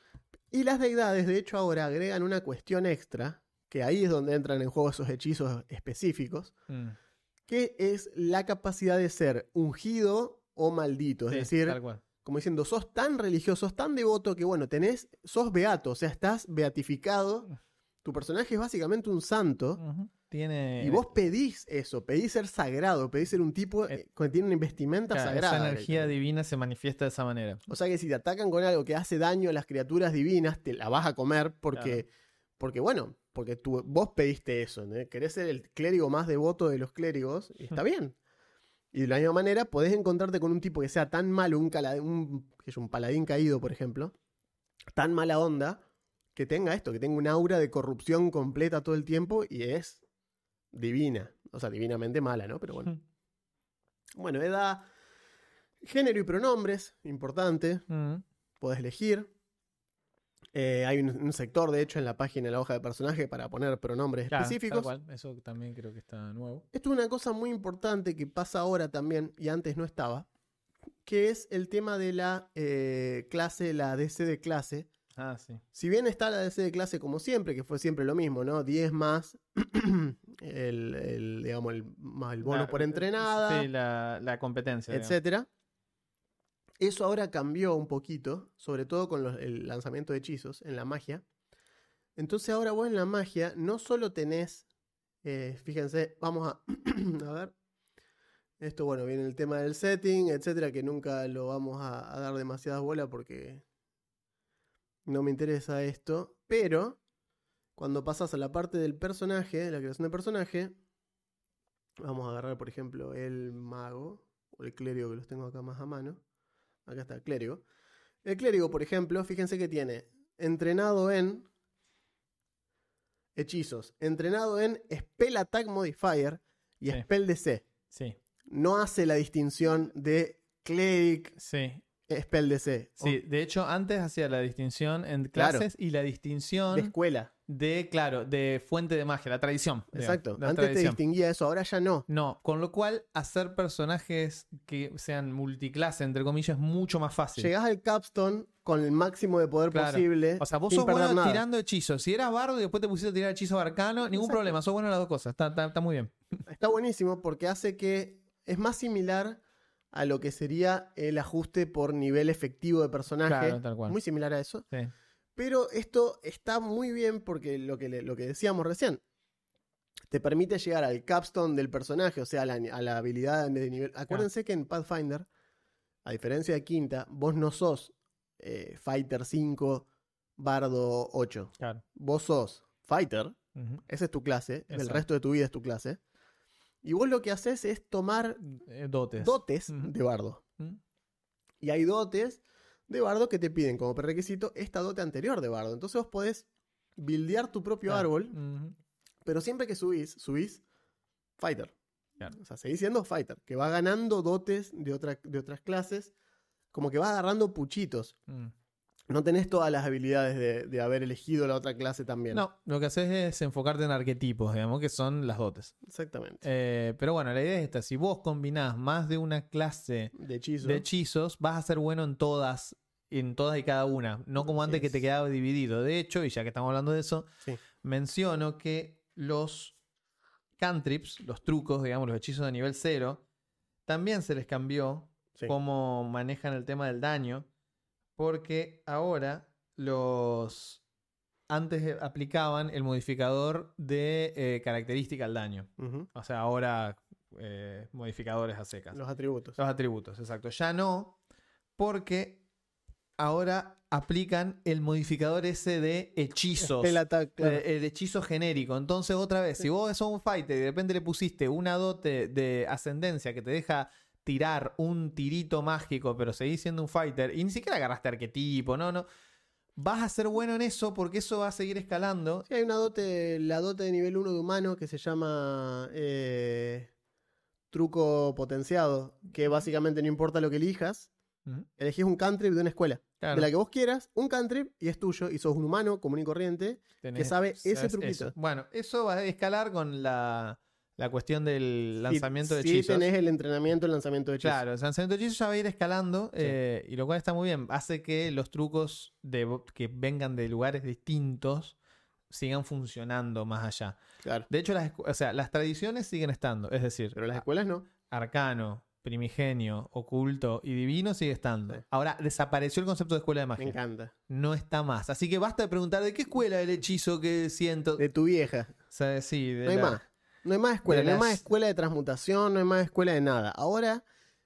Y las deidades, de hecho, ahora agregan una cuestión extra, que ahí es donde entran en juego esos hechizos específicos, Mm. que es la capacidad de ser ungido o maldito. Es Sí, decir, tal cual. como diciendo, sos tan religioso, sos tan devoto que, bueno, tenés, sos beato, o sea, estás beatificado. Tu personaje es básicamente un santo. Tiene Y vos pedís eso, pedís ser sagrado, pedís ser un tipo Eh, eh, que tiene una vestimenta Claro, sagrada. Esa energía divina se manifiesta de esa manera. O sea que si te atacan con algo que hace daño a las criaturas divinas, te la vas a comer porque, porque bueno, porque tú, vos pediste eso. Querés ser el clérigo más devoto de los clérigos y está bien. Y de la misma manera podés encontrarte con un tipo que sea tan malo, un, cala- un, qué sé yo, un paladín caído, por ejemplo, tan mala onda, que tenga esto, que tenga un aura de corrupción completa todo el tiempo y es divina. O sea, divinamente mala, ¿no? Pero bueno. Bueno, edad, género y pronombres, importante, Mm. podés elegir. Eh, hay un, un sector, de hecho, en la página, en la hoja de personaje, para poner pronombres Claro, específicos. tal cual. Eso también creo que está nuevo. Esto es una cosa muy importante que pasa ahora también, y antes no estaba, que es el tema de la eh, clase, la DC de clase. Ah, sí. Si bien está la DC de clase como siempre, que fue siempre lo mismo, ¿no? 10 más el, el, digamos, el, más el bono La- por entrenada. Sí, la, la competencia. digamos. Eso ahora cambió un poquito, sobre todo con el lanzamiento de hechizos en la magia. Entonces ahora vos en la magia no solo tenés, eh, fíjense, vamos a, a ver, esto bueno, viene el tema del setting, etcétera, que nunca lo vamos a, dar demasiada bola porque no me interesa esto, pero cuando pasas a la parte del personaje, la creación de personaje, vamos a agarrar por ejemplo el mago o el clérigo que los tengo acá más a mano. Acá está el clérigo. El clérigo, por ejemplo, fíjense que tiene entrenado en hechizos, entrenado en Spell Attack Modifier y Sí. Spell DC. Sí, No hace la distinción de cleric, sí. Spell DC. Sí, de hecho, antes hacía la distinción en Claro. clases y la distinción De de, escuela. claro, de fuente de magia, la tradición. digamos, Exacto. la Antes te distinguía eso, ahora ya no. No, con lo cual hacer personajes que sean multiclase, entre comillas, es mucho más fácil. Llegás al capstone con el máximo de poder Claro. posible. O sea, vos sos bueno nada. tirando hechizos. Si eras bardo y después te pusiste a tirar hechizos arcano, ningún Exacto. problema. Sos bueno en las dos cosas. Está, está- está muy bien. Está buenísimo porque hace que es más similar a lo que sería el ajuste por nivel efectivo de personaje. Claro, tal cual. Muy similar a eso. Sí. Pero esto está muy bien porque lo que, le- lo que decíamos recién, te permite llegar al capstone del personaje, o sea, a la, a la habilidad de nivel. Acuérdense que en Pathfinder, a diferencia de Quinta, vos no sos eh, Fighter 5, Bardo 8. Claro. Vos sos Fighter, esa es tu clase, el resto de tu vida es tu clase. Y vos lo que haces es tomar Eh, dotes. dotes de bardo. ¿Mm? Y hay dotes de bardo que te piden como prerequisito esta dote anterior de bardo. Entonces vos podés buildear tu propio Claro. árbol, pero siempre que subís, subís fighter. Claro. O sea, seguís siendo fighter, que va ganando dotes de, otra- de otras clases, como que va agarrando puchitos. No tenés todas las habilidades de, de haber elegido la otra clase también. No, lo que haces es enfocarte en arquetipos, digamos, que son las dotes. Exactamente. Eh, pero bueno, la idea es esta. Si vos combinás más de una clase de hechizo. de hechizos, vas a ser bueno en todas, en todas y cada una. No como antes que te quedaba dividido. De hecho, y ya que estamos hablando de eso, Sí. menciono que los cantrips, los trucos, digamos, los hechizos de nivel 0, también se les cambió Sí. cómo manejan el tema del daño, porque ahora los antes eh, aplicaban el modificador de eh, característica al daño. O sea, ahora eh, modificadores a secas. Los atributos. Los atributos, exacto. Ya no, porque ahora aplican el modificador ese de hechizos. Attack, claro. Eh, el hechizo genérico. Entonces, otra vez, si vos sos un fighter y de repente le pusiste una dote de ascendencia que te deja tirar un tirito mágico, pero seguís siendo un fighter, y ni siquiera agarraste arquetipo, no, no. Vas a ser bueno en eso porque eso va a seguir escalando. Sí, hay una dote, la dote de nivel 1 de humano que se llama eh, truco potenciado, que básicamente no importa lo que elijas, Ujú, elegís un cantrip de una escuela, claro. de la que vos quieras, un cantrip y es tuyo, y sos un humano común y corriente, Tenés- sabe ese truquito. eso. Bueno, eso va a escalar con la, la cuestión del lanzamiento de hechizos. Si tenés el entrenamiento, el lanzamiento de hechizos. Claro, el lanzamiento de hechizos ya va a ir escalando, eh, y lo cual está muy bien. Hace que los trucos de, que vengan de lugares distintos sigan funcionando más allá. Claro. De hecho, las, o sea, las tradiciones siguen estando. Es decir, Pero las escuelas no. arcano, primigenio, oculto y divino sigue estando. Sí. Ahora, desapareció el concepto de escuela de Me magia. encanta. No está más. Así que basta de preguntar de qué escuela el hechizo que siento. De tu vieja. O sea, sí, de No hay la- más. No hay más escuela. No hay más las- escuela de transmutación, no hay más escuela de nada. Ahora,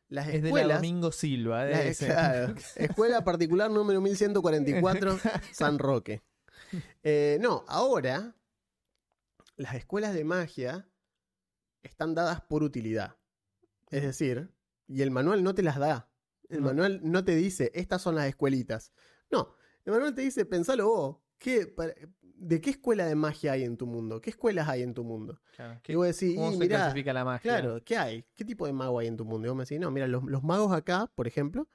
las Es de la escuelas. Domingo Silva. de la- ese. claro, escuela particular número 1144, San Roque. Eh, no, ahora las escuelas de magia están dadas por utilidad. Es decir, y el manual no te las da. El No. manual no te dice, estas son las escuelitas. No, el manual te dice, pensalo vos. ¿qué, para- ¿De qué escuela de magia hay en tu mundo? ¿Qué escuelas hay en tu mundo? Claro, Y ¿qué- vos decís, ¿Cómo y se mirá, clasifica la magia? Claro, ¿qué hay? ¿Qué tipo de mago hay en tu mundo? Y vos me decís, no, mira, los, los magos acá, por ejemplo,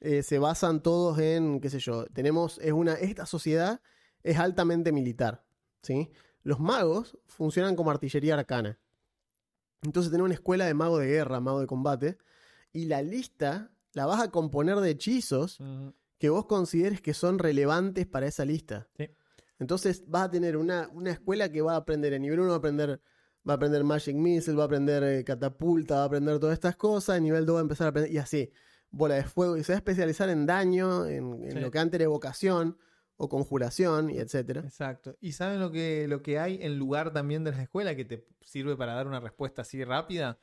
eh, se basan todos en, qué sé yo, tenemos, es una, esta sociedad es altamente militar, ¿sí? Los magos funcionan como artillería arcana. Entonces tenés una escuela de mago de guerra, mago de combate, y la lista la vas a componer de hechizos que vos consideres que son relevantes para esa lista. Sí. Entonces vas a tener una, una escuela que va a aprender en nivel 1, va a aprender, va a aprender Magic Missile, va a aprender eh, catapulta, va a aprender todas estas cosas, en nivel 2 va a empezar a aprender, y así, bola de fuego, y se va a especializar en daño, en, en Sí. lo que antes era evocación o conjuración, y etcétera. Exacto. ¿Y saben lo que, lo que hay en lugar también de las escuelas que te sirve para dar una respuesta así rápida?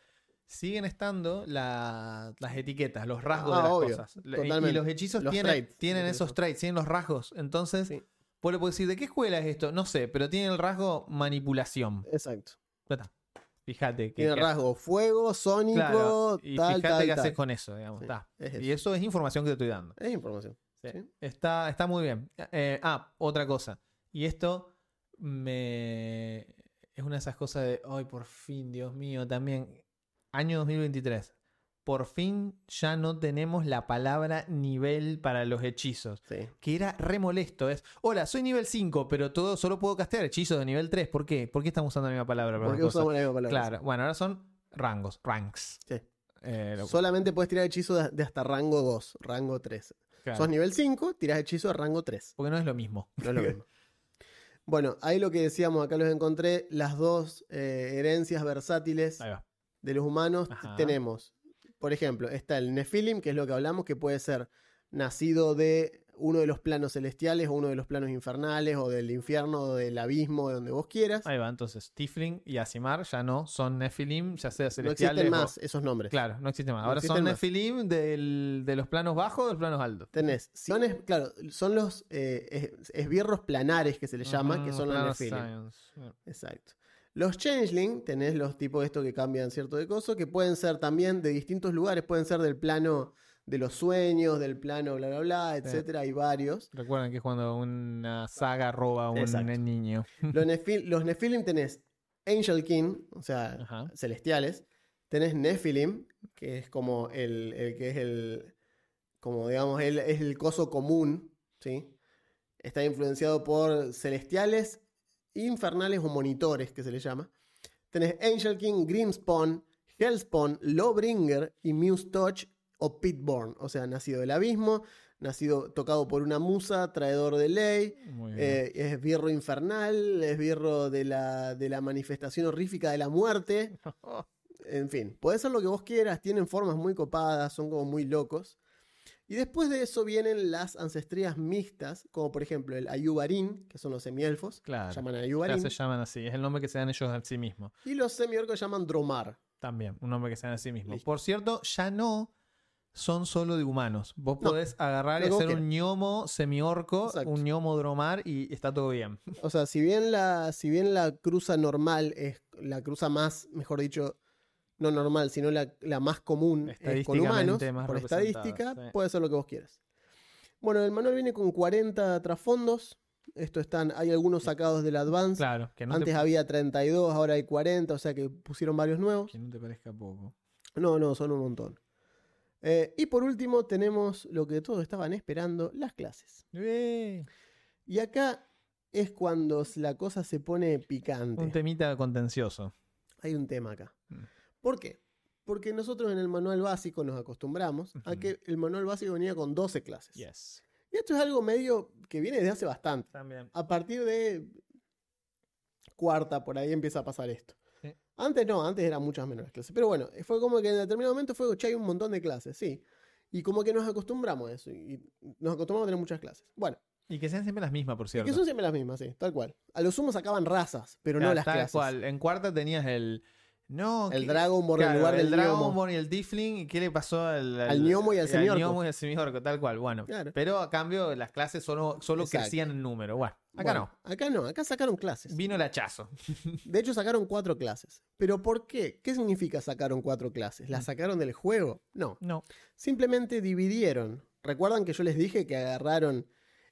Siguen estando la- las etiquetas, los rasgos Ah, de las obvio, cosas. Y- los hechizos Los tienen, traits, tienen esos traits, tienen los rasgos. Entonces, Sí. Vos le podés decir, ¿de qué escuela es esto? No sé, pero tiene el rasgo manipulación. Exacto. Ya está. Fíjate que. Tiene que- rasgo fuego, sónico, claro, y tal, fíjate tal, qué haces con eso, digamos. Sí, está. es Y eso es información que te estoy dando. Es información. Sí. Sí. Está, está muy bien. Eh, ah, otra cosa. Y esto me. Es una de esas cosas de. Ay, por fin, Dios mío, también. Año 2023. Por fin ya no tenemos la palabra nivel para los hechizos. Sí. Que era re molesto. Es, hola, soy nivel 5, pero todo, solo puedo castear hechizos de nivel 3. ¿Por qué? ¿Por qué estamos usando la misma palabra? para ¿Por qué usamos la misma palabra? Claro, bueno, ahora son rangos, ranks. Sí. Eh, lo- Solamente puedes tirar hechizo de, hasta rango 2, rango 3. claro, Sos nivel 5, tirás hechizo de rango 3. porque no es lo mismo. No es lo mismo. Bueno, ahí lo que decíamos, acá los encontré, las dos eh, herencias versátiles de los humanos Ajá. tenemos. Por ejemplo, está el Nephilim, que es lo que hablamos, que puede ser nacido de uno de los planos celestiales o uno de los planos infernales o del infierno o del abismo, de donde vos quieras. Ahí va, entonces Tifling y Asimar ya no son Nephilim, ya sea no celestiales. existen o- más esos nombres. Claro, no existe más. No Ahora existen son más. Nephilim del- de los planos bajos o de los planos altos. Tenés, son es- claro, son los eh, es- esbirros planares que se les llama, que son los science. Yeah. Exacto. Los changeling, tenés los tipos de estos que cambian cierto de coso, que pueden ser también de distintos lugares, pueden ser del plano de los sueños, del plano bla bla bla, etcétera, hay varios. Recuerden que es cuando una saga roba a un Exacto. niño. Los, Nephil- los Nephilim tenés Angel King, o sea, Ajá. celestiales. Tenés Nephilim, que es como el, el que es el, como digamos, el, es el coso común, ¿sí? Está influenciado por celestiales, infernales o monitores, que se le llama. Tenés Angel King, Grimspawn, Hellspawn, Lawbringer y Muse Touch o Pitborn, o sea, nacido del abismo, nacido tocado por una musa, traidor de ley, eh, es birro infernal, es birro de la, de la manifestación horrífica de la muerte. En fin, puede ser lo que vos quieras, tienen formas muy copadas, son como muy locos. Y después de eso vienen las ancestrías mixtas, como por ejemplo el Ayubarín, que son los semielfos, Claro. llaman Ayubarín, se llaman así, es el nombre que se dan ellos a sí mismos. y los semiorcos llaman Dromar. También, un nombre que se dan a sí mismos. Listo. Por cierto, ya no son solo de humanos. Vos No, podés agarrar y hacer un ñomo semiorco, Exacto. un ñomo dromar y está todo bien. O sea, si bien la, si bien la cruza normal es la cruza más, mejor dicho, no normal, sino la, la más común es con humanos, más por estadística, sí. puede ser lo que vos quieras. Bueno, el manual viene con 40 trasfondos. Esto están, hay algunos sacados del Advance. Claro, que no, Antes te, había 32, ahora hay 40, o sea que pusieron varios nuevos. que no te parezca poco. No, no, son un montón. Eh, y por último tenemos lo que todos estaban esperando, las clases. Y acá es cuando la cosa se pone picante. un temita contencioso. Hay un tema acá. Mm. ¿Por qué? Porque nosotros en el manual básico nos acostumbramos a que el manual básico venía con 12 clases. Yes. Y esto es algo medio que viene desde hace bastante. También. A partir de cuarta, por ahí empieza a pasar esto. Sí. Antes no, antes eran muchas menos las clases. Pero bueno, fue como que en determinado momento fue, che, hay un montón de clases, sí. Y como que nos acostumbramos a eso. Y nos acostumbramos a tener muchas clases. Bueno, Y que sean siempre las mismas, por y cierto. que son siempre las mismas, sí, tal cual. A lo sumo sacaban razas, pero no las tal clases. cual. En cuarta tenías el. No, El ¿qué- Dragonborn en Claro, lugar el del. Dragonborn y el Tifling. ¿Y qué le pasó al, Al Gnomo y al semiorco. Gnomo y al semiorco, tal cual. Bueno, Claro. pero a cambio las clases solo, solo Exacto. crecían en número. Bueno, acá Bueno, Acá no, acá sacaron clases. no. Vino el hachazo. De hecho, sacaron cuatro clases. ¿Pero por qué? ¿Qué significa sacaron cuatro clases? ¿Las sacaron del juego? No. No. Simplemente dividieron. ¿Recuerdan que yo les dije que agarraron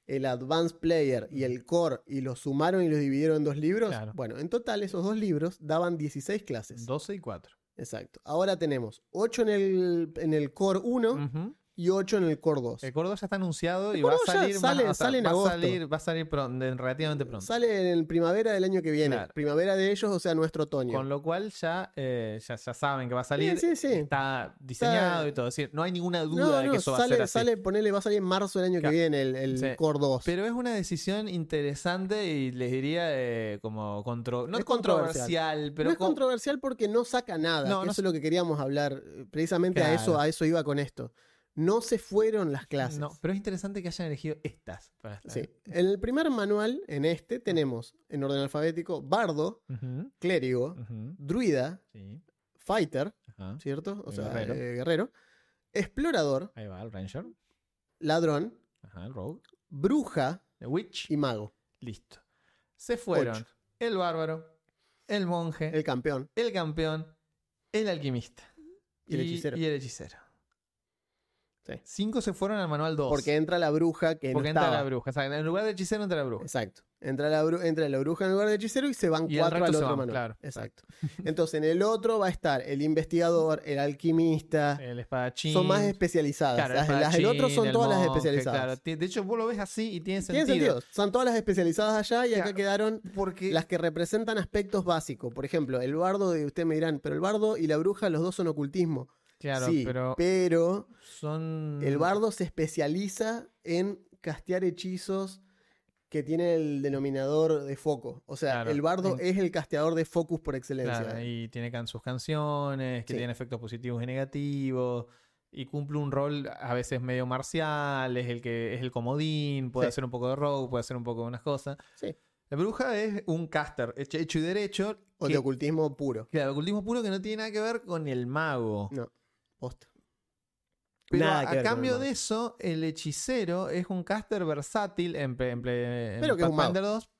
el Advanced Player y el Core y los sumaron y los dividieron en dos libros? Claro. Bueno, en total esos dos libros daban 16 clases. 12 y 4. Exacto. Ahora tenemos 8 en el, en el Core 1 y 8 en el Core 2. El Córdoba ya está anunciado y va a salir, sale- o sea, sale en va a agosto. salir, va a salir relativamente pronto. Sale en primavera del año que viene. Claro. Primavera de ellos, o sea, nuestro otoño. Con lo cual ya, eh, ya, ya saben que va a salir. Sí, sí, sí. Está diseñado Está- y todo. Es decir, no hay ninguna duda No, de que eso va a ser así. sale, ponele, va a salir en marzo del año Claro. que viene el, el. Core 2. Pero es una decisión interesante y les diría eh, como contro no Es controversial, controversial. pero no es con- controversial porque no saca nada. No, eso es lo que queríamos hablar. eh, Precisamente a eso, a eso iba con esto. No se fueron las clases. no, pero es interesante que hayan elegido estas. para estar. Sí. En el primer manual, en este, tenemos en orden alfabético Bardo, Clérigo, Druida, sí, Fighter, ajá. ¿cierto? O El sea, guerrero. eh, guerrero, Explorador, Ahí va el Ranger, Ladrón, ajá, el Rogue, Bruja Witch, y Mago. listo. Se fueron Ocho. el Bárbaro, el Monje, El campeón. el Campeón, el Alquimista Y el hechicero. y el Hechicero. Sí. Cinco se fueron al manual 2. Porque entra la bruja que porque no entra estaba. la bruja. O sea, en lugar de hechicero entra la bruja. Exacto. Entra la, bru- entra la bruja en lugar de hechicero y se van Y cuatro al otro van, manual. claro. Exacto. Entonces, en el otro va a estar el investigador, el alquimista. El espadachín. son más especializadas. Claro, el las, las del otro son todas las especializadas. claro. De hecho, vos lo ves así y tiene Tiene sentido. sentido. Son todas las especializadas allá y acá quedaron Porque las que representan aspectos básicos. Por ejemplo, el bardo, de ustedes me dirán, pero el bardo y la bruja, los dos son ocultismo. Claro, sí, pero pero son. el bardo se especializa en castear hechizos que tiene el denominador de foco. O sea, Claro, el bardo en- es el casteador de focus por excelencia. Claro, y tiene can sus canciones, que Sí. tiene efectos positivos y negativos. Y cumple un rol a veces medio marcial, es el que es el comodín, puede Sí. hacer un poco de rogue, puede hacer un poco de unas cosas. Sí. La bruja es un caster hecho, y derecho. O que- de ocultismo puro. Claro, ocultismo puro que no tiene nada que ver con el mago. No, Pero Nada a, que cambio de eso, el hechicero es un caster versátil en, en, Pero que Pathfinder 2,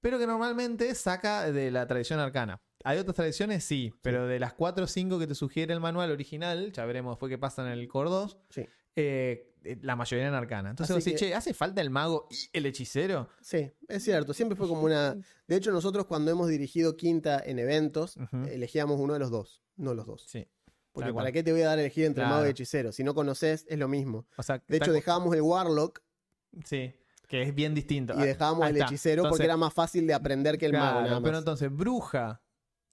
pero que normalmente saca de la tradición arcana. Hay otras tradiciones, sí, pero de las 4 o 5 que te sugiere el manual original, ya veremos después qué pasa en el Core 2, Sí. eh, eh, la mayoría en arcana. Entonces vos decís, que- che, ¿hace falta el mago y el hechicero? Sí, es cierto. Siempre fue como una. De hecho, nosotros cuando hemos dirigido quinta en eventos, elegíamos uno de los dos, no los dos. Sí. Porque ¿para qué te voy a dar a elegir entre mago y Claro. hechicero? Si no conoces, es lo mismo. O sea, De hecho, dejábamos el Warlock Sí, que es bien distinto. y dejábamos Ahí el hechicero porque era más fácil de aprender que el mago. Claro, Nada más. pero entonces, bruja,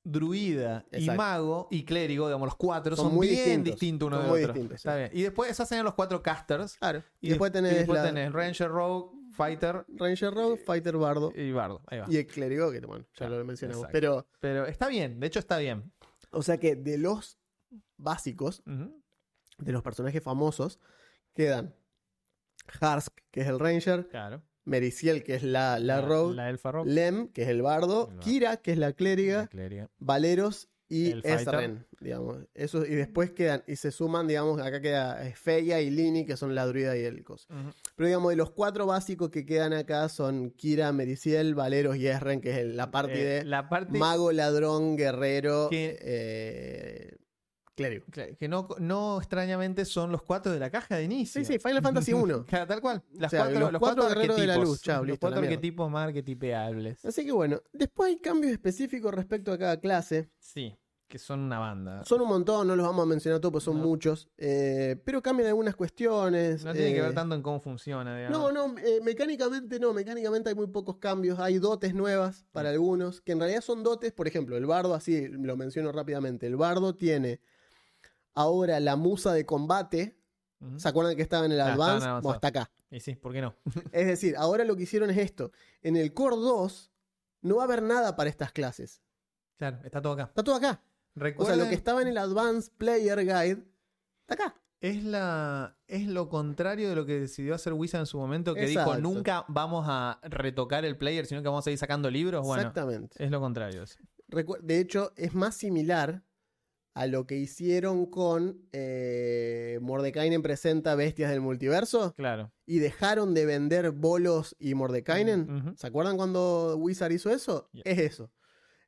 druida y mago y clérigo, digamos, los cuatro Son son, muy bien distintos. distintos uno Son de muy otro. distintos, sí. Está bien. Y después esos serían los cuatro casters. Claro. Y, Y, después des- tenés, y después la tenés Ranger, Rogue, Fighter Ranger Rogue, Fighter Bardo y Bardo. Ahí va. y el clérigo, que bueno, ya Claro, lo mencionamos. exacto. Pero, Pero está bien, de hecho está bien. o sea que de los básicos, de los personajes famosos, quedan Harsk, que es el Ranger, Claro. Mericiel, que es la, la, Rogue, La Elfa Rogue. Lem, que es el bardo, El bardo. Kira, que es la clériga. Valeros y El. Ezren, digamos. Eso, y después quedan, y se suman, digamos, acá queda Feya y Lini, que son la druida y el. Ujú. Pero digamos, de los cuatro básicos que quedan acá son Kira, Mericiel, Valeros y Ezren, que es el- la parte Eh, de la parte mago, ladrón, guerrero, eh, clérigo. que que no, no extrañamente son los cuatro de la caja de inicio. Sí, sí, Final Fantasy 1. Claro, tal cual. Las O sea, cuatro, los los cuatro guerreros de la luz. Chao, los listo, cuatro arquetipos más arquetipeables. Así que bueno, después hay cambios específicos respecto a cada clase. Sí, que son una banda. Son un montón, no los vamos a mencionar todos, porque son No. muchos. eh, pero cambian algunas cuestiones. No tiene que eh, ver tanto en cómo funciona, digamos. No, no, eh, mecánicamente no, mecánicamente hay muy pocos cambios, hay dotes nuevas para algunos, que en realidad son dotes, por ejemplo, el bardo, así lo menciono rápidamente, el bardo tiene ahora la musa de combate. ¿se acuerdan que estaba en el Ah, Advance? Bueno, está acá. Y sí, ¿por qué no? Es decir, ahora lo que hicieron es esto, en el Core 2 no va a haber nada para estas clases, Claro, está todo acá. está todo acá. O sea, Recuerden, lo que estaba en el Advanced Player Guide, está acá. es, la, es lo contrario de lo que decidió hacer Wizard en su momento, que Exacto. dijo, nunca vamos a retocar el player, sino que vamos a ir sacando libros. Bueno, Exactamente. es lo contrario. eso. De hecho, es más similar a lo que hicieron con eh, Mordekainen presenta Bestias del Multiverso Claro. y dejaron de vender bolos y Mordekainen. Ujú. ¿Se acuerdan cuando Wizard hizo eso? Yeah. Es eso.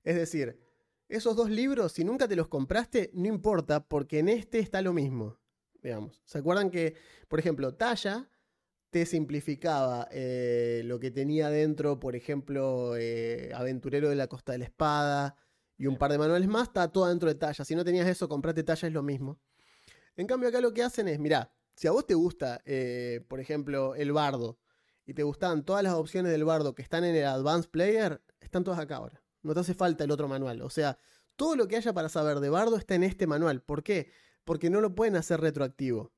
Es decir, esos dos libros, si nunca te los compraste, no importa, porque en este está lo mismo. Digamos. ¿Se acuerdan que, por ejemplo, Talla te simplificaba eh, lo que tenía dentro, por ejemplo, eh, Aventurero de la Costa de la Espada y un par de manuales más, está todo dentro de Talla. Si no tenías eso, comprate Talla, es lo mismo. En cambio, acá lo que hacen es, mirá, si a vos te gusta, eh, por ejemplo, el bardo, y te gustaban todas las opciones del bardo que están en el Advanced Player, están todas acá ahora. No te hace falta el otro manual. O sea, todo lo que haya para saber de bardo está en este manual. ¿Por qué? Porque no lo pueden hacer retroactivo.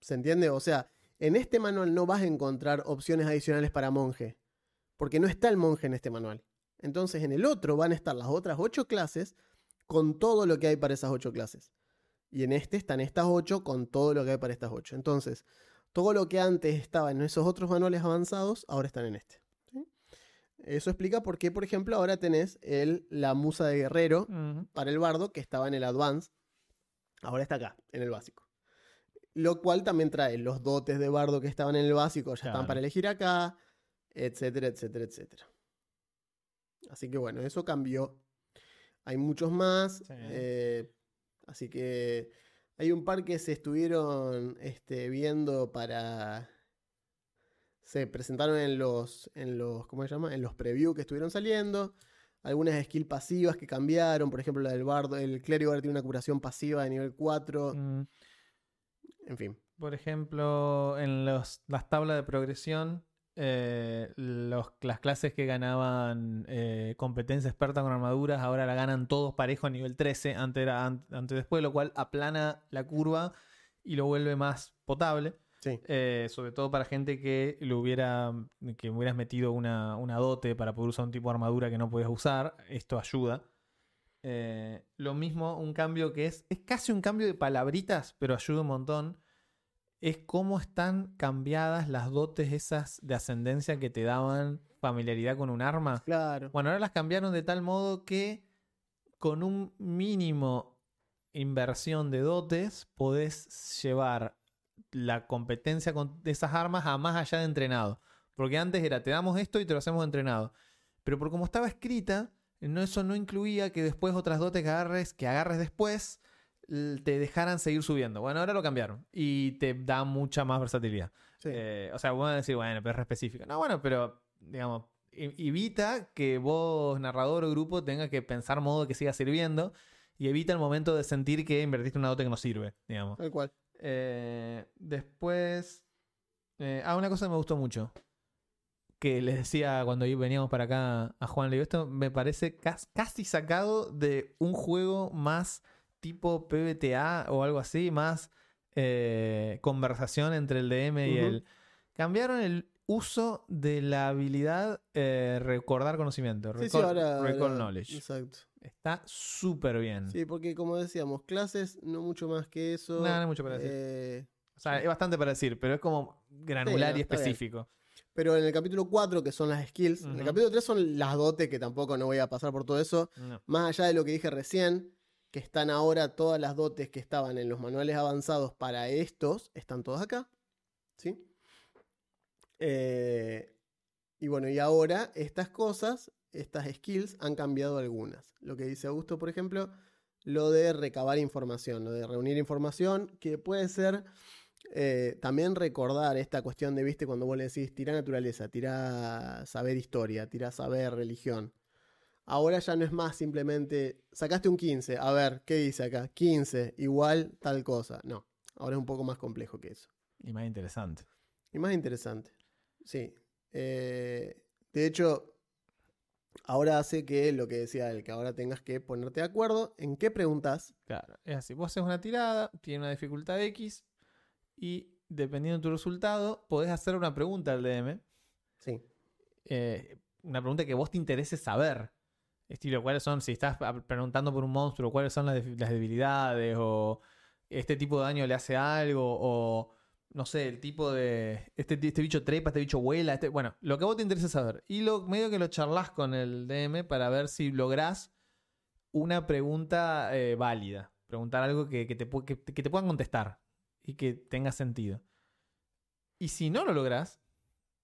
¿Se entiende? O sea, en este manual no vas a encontrar opciones adicionales para monje. Porque no está el monje en este manual. Entonces en el otro van a estar las otras ocho clases con todo lo que hay para esas ocho clases. Y en este están estas ocho con todo lo que hay para estas ocho. Entonces, todo lo que antes estaba en esos otros manuales avanzados, ahora están en este. ¿sí? Eso explica por qué, por ejemplo, ahora tenés el, la musa de guerrero para el bardo que estaba en el advance. Ahora está acá, en el básico. Lo cual también trae los dotes de bardo que estaban en el básico, ya Claro. están para elegir acá, etcétera, etcétera, etcétera. Así que bueno, eso cambió. Hay muchos más. Sí. eh, así que Hay un par que se estuvieron este, viendo para. Se presentaron en los. en los. ¿Cómo se llama? En los previews que estuvieron saliendo. Algunas skills pasivas que cambiaron. Por ejemplo, la del bardo. El clérigo ahora tiene una curación pasiva de nivel 4. Mm, En fin. Por ejemplo, en los, las tablas de progresión, eh, los- las clases que ganaban eh, competencia experta con armaduras ahora la ganan todos parejo a nivel 13, antes, era, an- antes después, lo cual aplana la curva y lo vuelve más potable. Sí. Eh, sobre todo para gente que le hubiera que hubieras metido una, una dote para poder usar un tipo de armadura que no podías usar. Esto ayuda. Lo mismo, un cambio que es. Es casi un cambio de palabritas, pero ayuda un montón. Es cómo están cambiadas las dotes esas de ascendencia que te daban familiaridad con un arma. Claro. Bueno, ahora las cambiaron de tal modo que con un mínimo inversión de dotes podés llevar la competencia con esas armas a más allá de entrenado. Porque antes era, te damos esto y te lo hacemos entrenado. Pero por como estaba escrita, no, eso no incluía que después otras dotes que agarres, que agarres después te dejaran seguir subiendo. Bueno, ahora lo cambiaron y te da mucha más versatilidad. Sí. Eh, o sea, vos vas a decir, bueno, pero es específico. No, bueno, pero, digamos, evita que vos, narrador o grupo, tenga que pensar modo que siga sirviendo y evita el momento de sentir que invertiste una dote que no sirve, digamos. Tal cual. Eh, después. eh, ah, una cosa que me gustó mucho. Que les decía cuando veníamos para acá a Juan, le digo, esto me parece cas- casi sacado de un juego más tipo PBTA o algo así, más eh, conversación entre el DM y el. Cambiaron el uso de la habilidad eh, recordar conocimiento. Sí, sí, recall- ahora. recall ahora- knowledge. Exacto. Está súper bien. Sí, porque como decíamos, clases, no mucho más que eso. No, no hay mucho para decir. Eh, O sea, es bastante para decir, pero es como granular no, y bien. específico. pero en el capítulo 4, que son las skills, en el capítulo 3 son las dotes, que tampoco no voy a pasar por todo eso. No. Más allá de lo que dije recién, que están ahora todas las dotes que estaban en los manuales avanzados para estos, están todas acá. ¿Sí? Eh, y bueno, y ahora estas cosas, estas skills, han cambiado algunas. Lo que dice Augusto, por ejemplo, lo de recabar información, lo de reunir información, que puede ser eh, también recordar esta cuestión de, viste, cuando vos le decís, tira naturaleza, tira saber historia, tira saber religión. Ahora ya no es más simplemente, sacaste un 15, a ver, ¿qué dice acá? 15, igual tal cosa. No, ahora es un poco más complejo que eso. Y más interesante. Y más interesante. Sí. Eh, de hecho, ahora hace que lo que decía él, que ahora tengas que ponerte de acuerdo en qué preguntas. Claro, es así. Vos haces una tirada, tiene una dificultad X, y dependiendo de tu resultado, podés hacer una pregunta al DM. Sí. eh, una pregunta que vos te interese saber. Estilo, ¿cuáles son? Si estás preguntando por un monstruo, ¿cuáles son las, debilidades? O este tipo de daño le hace algo. O no sé, el tipo de. Este, este bicho trepa, este bicho vuela. Este, bueno, lo que a vos te interesa saber. Y lo, medio que lo charlas con el DM para ver si lográs una pregunta eh, válida. Preguntar algo que, que te, que te puedan contestar y que tenga sentido. Y si no lo lográs,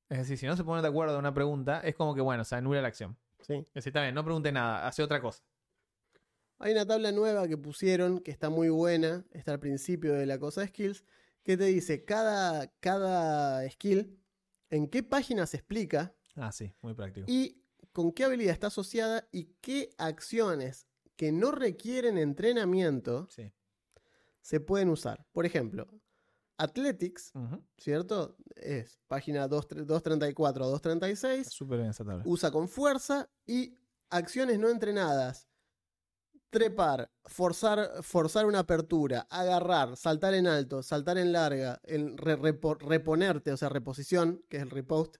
es decir, si no se ponen de acuerdo en una pregunta, es como que, bueno, se anula la acción. Sí. Bien, no pregunte nada, hace otra cosa. Hay una tabla nueva que pusieron que está muy buena, está al principio de la cosa de skills, que te dice cada, cada skill, en qué página se explica Ah, sí, muy práctico. y con qué habilidad está asociada y qué acciones que no requieren entrenamiento Sí. se pueden usar. Por ejemplo, Athletics. ¿cierto? Es página 2 234 a 236. Está súper bien esa tabla. usa con fuerza y acciones no entrenadas. Trepar, forzar, forzar una apertura, agarrar, saltar en alto, saltar en larga, en re- repo- reponerte, o sea, reposición, que es el repost,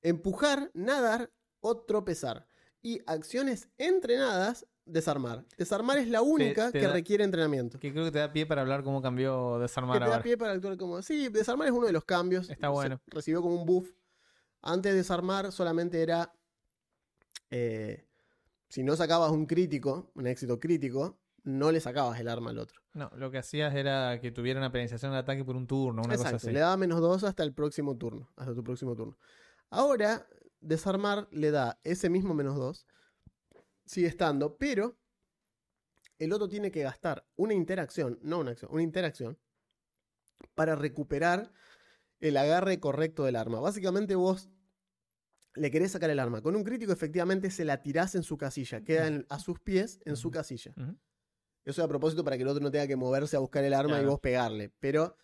empujar, nadar o tropezar. Y acciones entrenadas, desarmar. Desarmar es la única te que da- requiere entrenamiento. Que creo que te da pie para hablar cómo cambió Que desarmar te da pie para actuar como. Sí, desarmar es uno de los cambios. Está Se- bueno. recibió como un buff. Antes de desarmar solamente era. eh, si no sacabas un crítico, un éxito crítico, no le sacabas el arma al otro. No, lo que hacías era que tuviera una penalización de ataque por un turno, una Exacto, cosa así. le daba menos dos hasta el próximo turno. Hasta tu próximo turno. Ahora, desarmar le da ese mismo menos dos. Sigue estando, pero el otro tiene que gastar una interacción, no una acción, una interacción, para recuperar el agarre correcto del arma. Básicamente vos le querés sacar el arma. Con un crítico efectivamente se la tirás en su casilla, queda en- a sus pies en su casilla. Ujú. Eso es a propósito para que el otro no tenga que moverse a buscar el arma y vos pegarle. Pero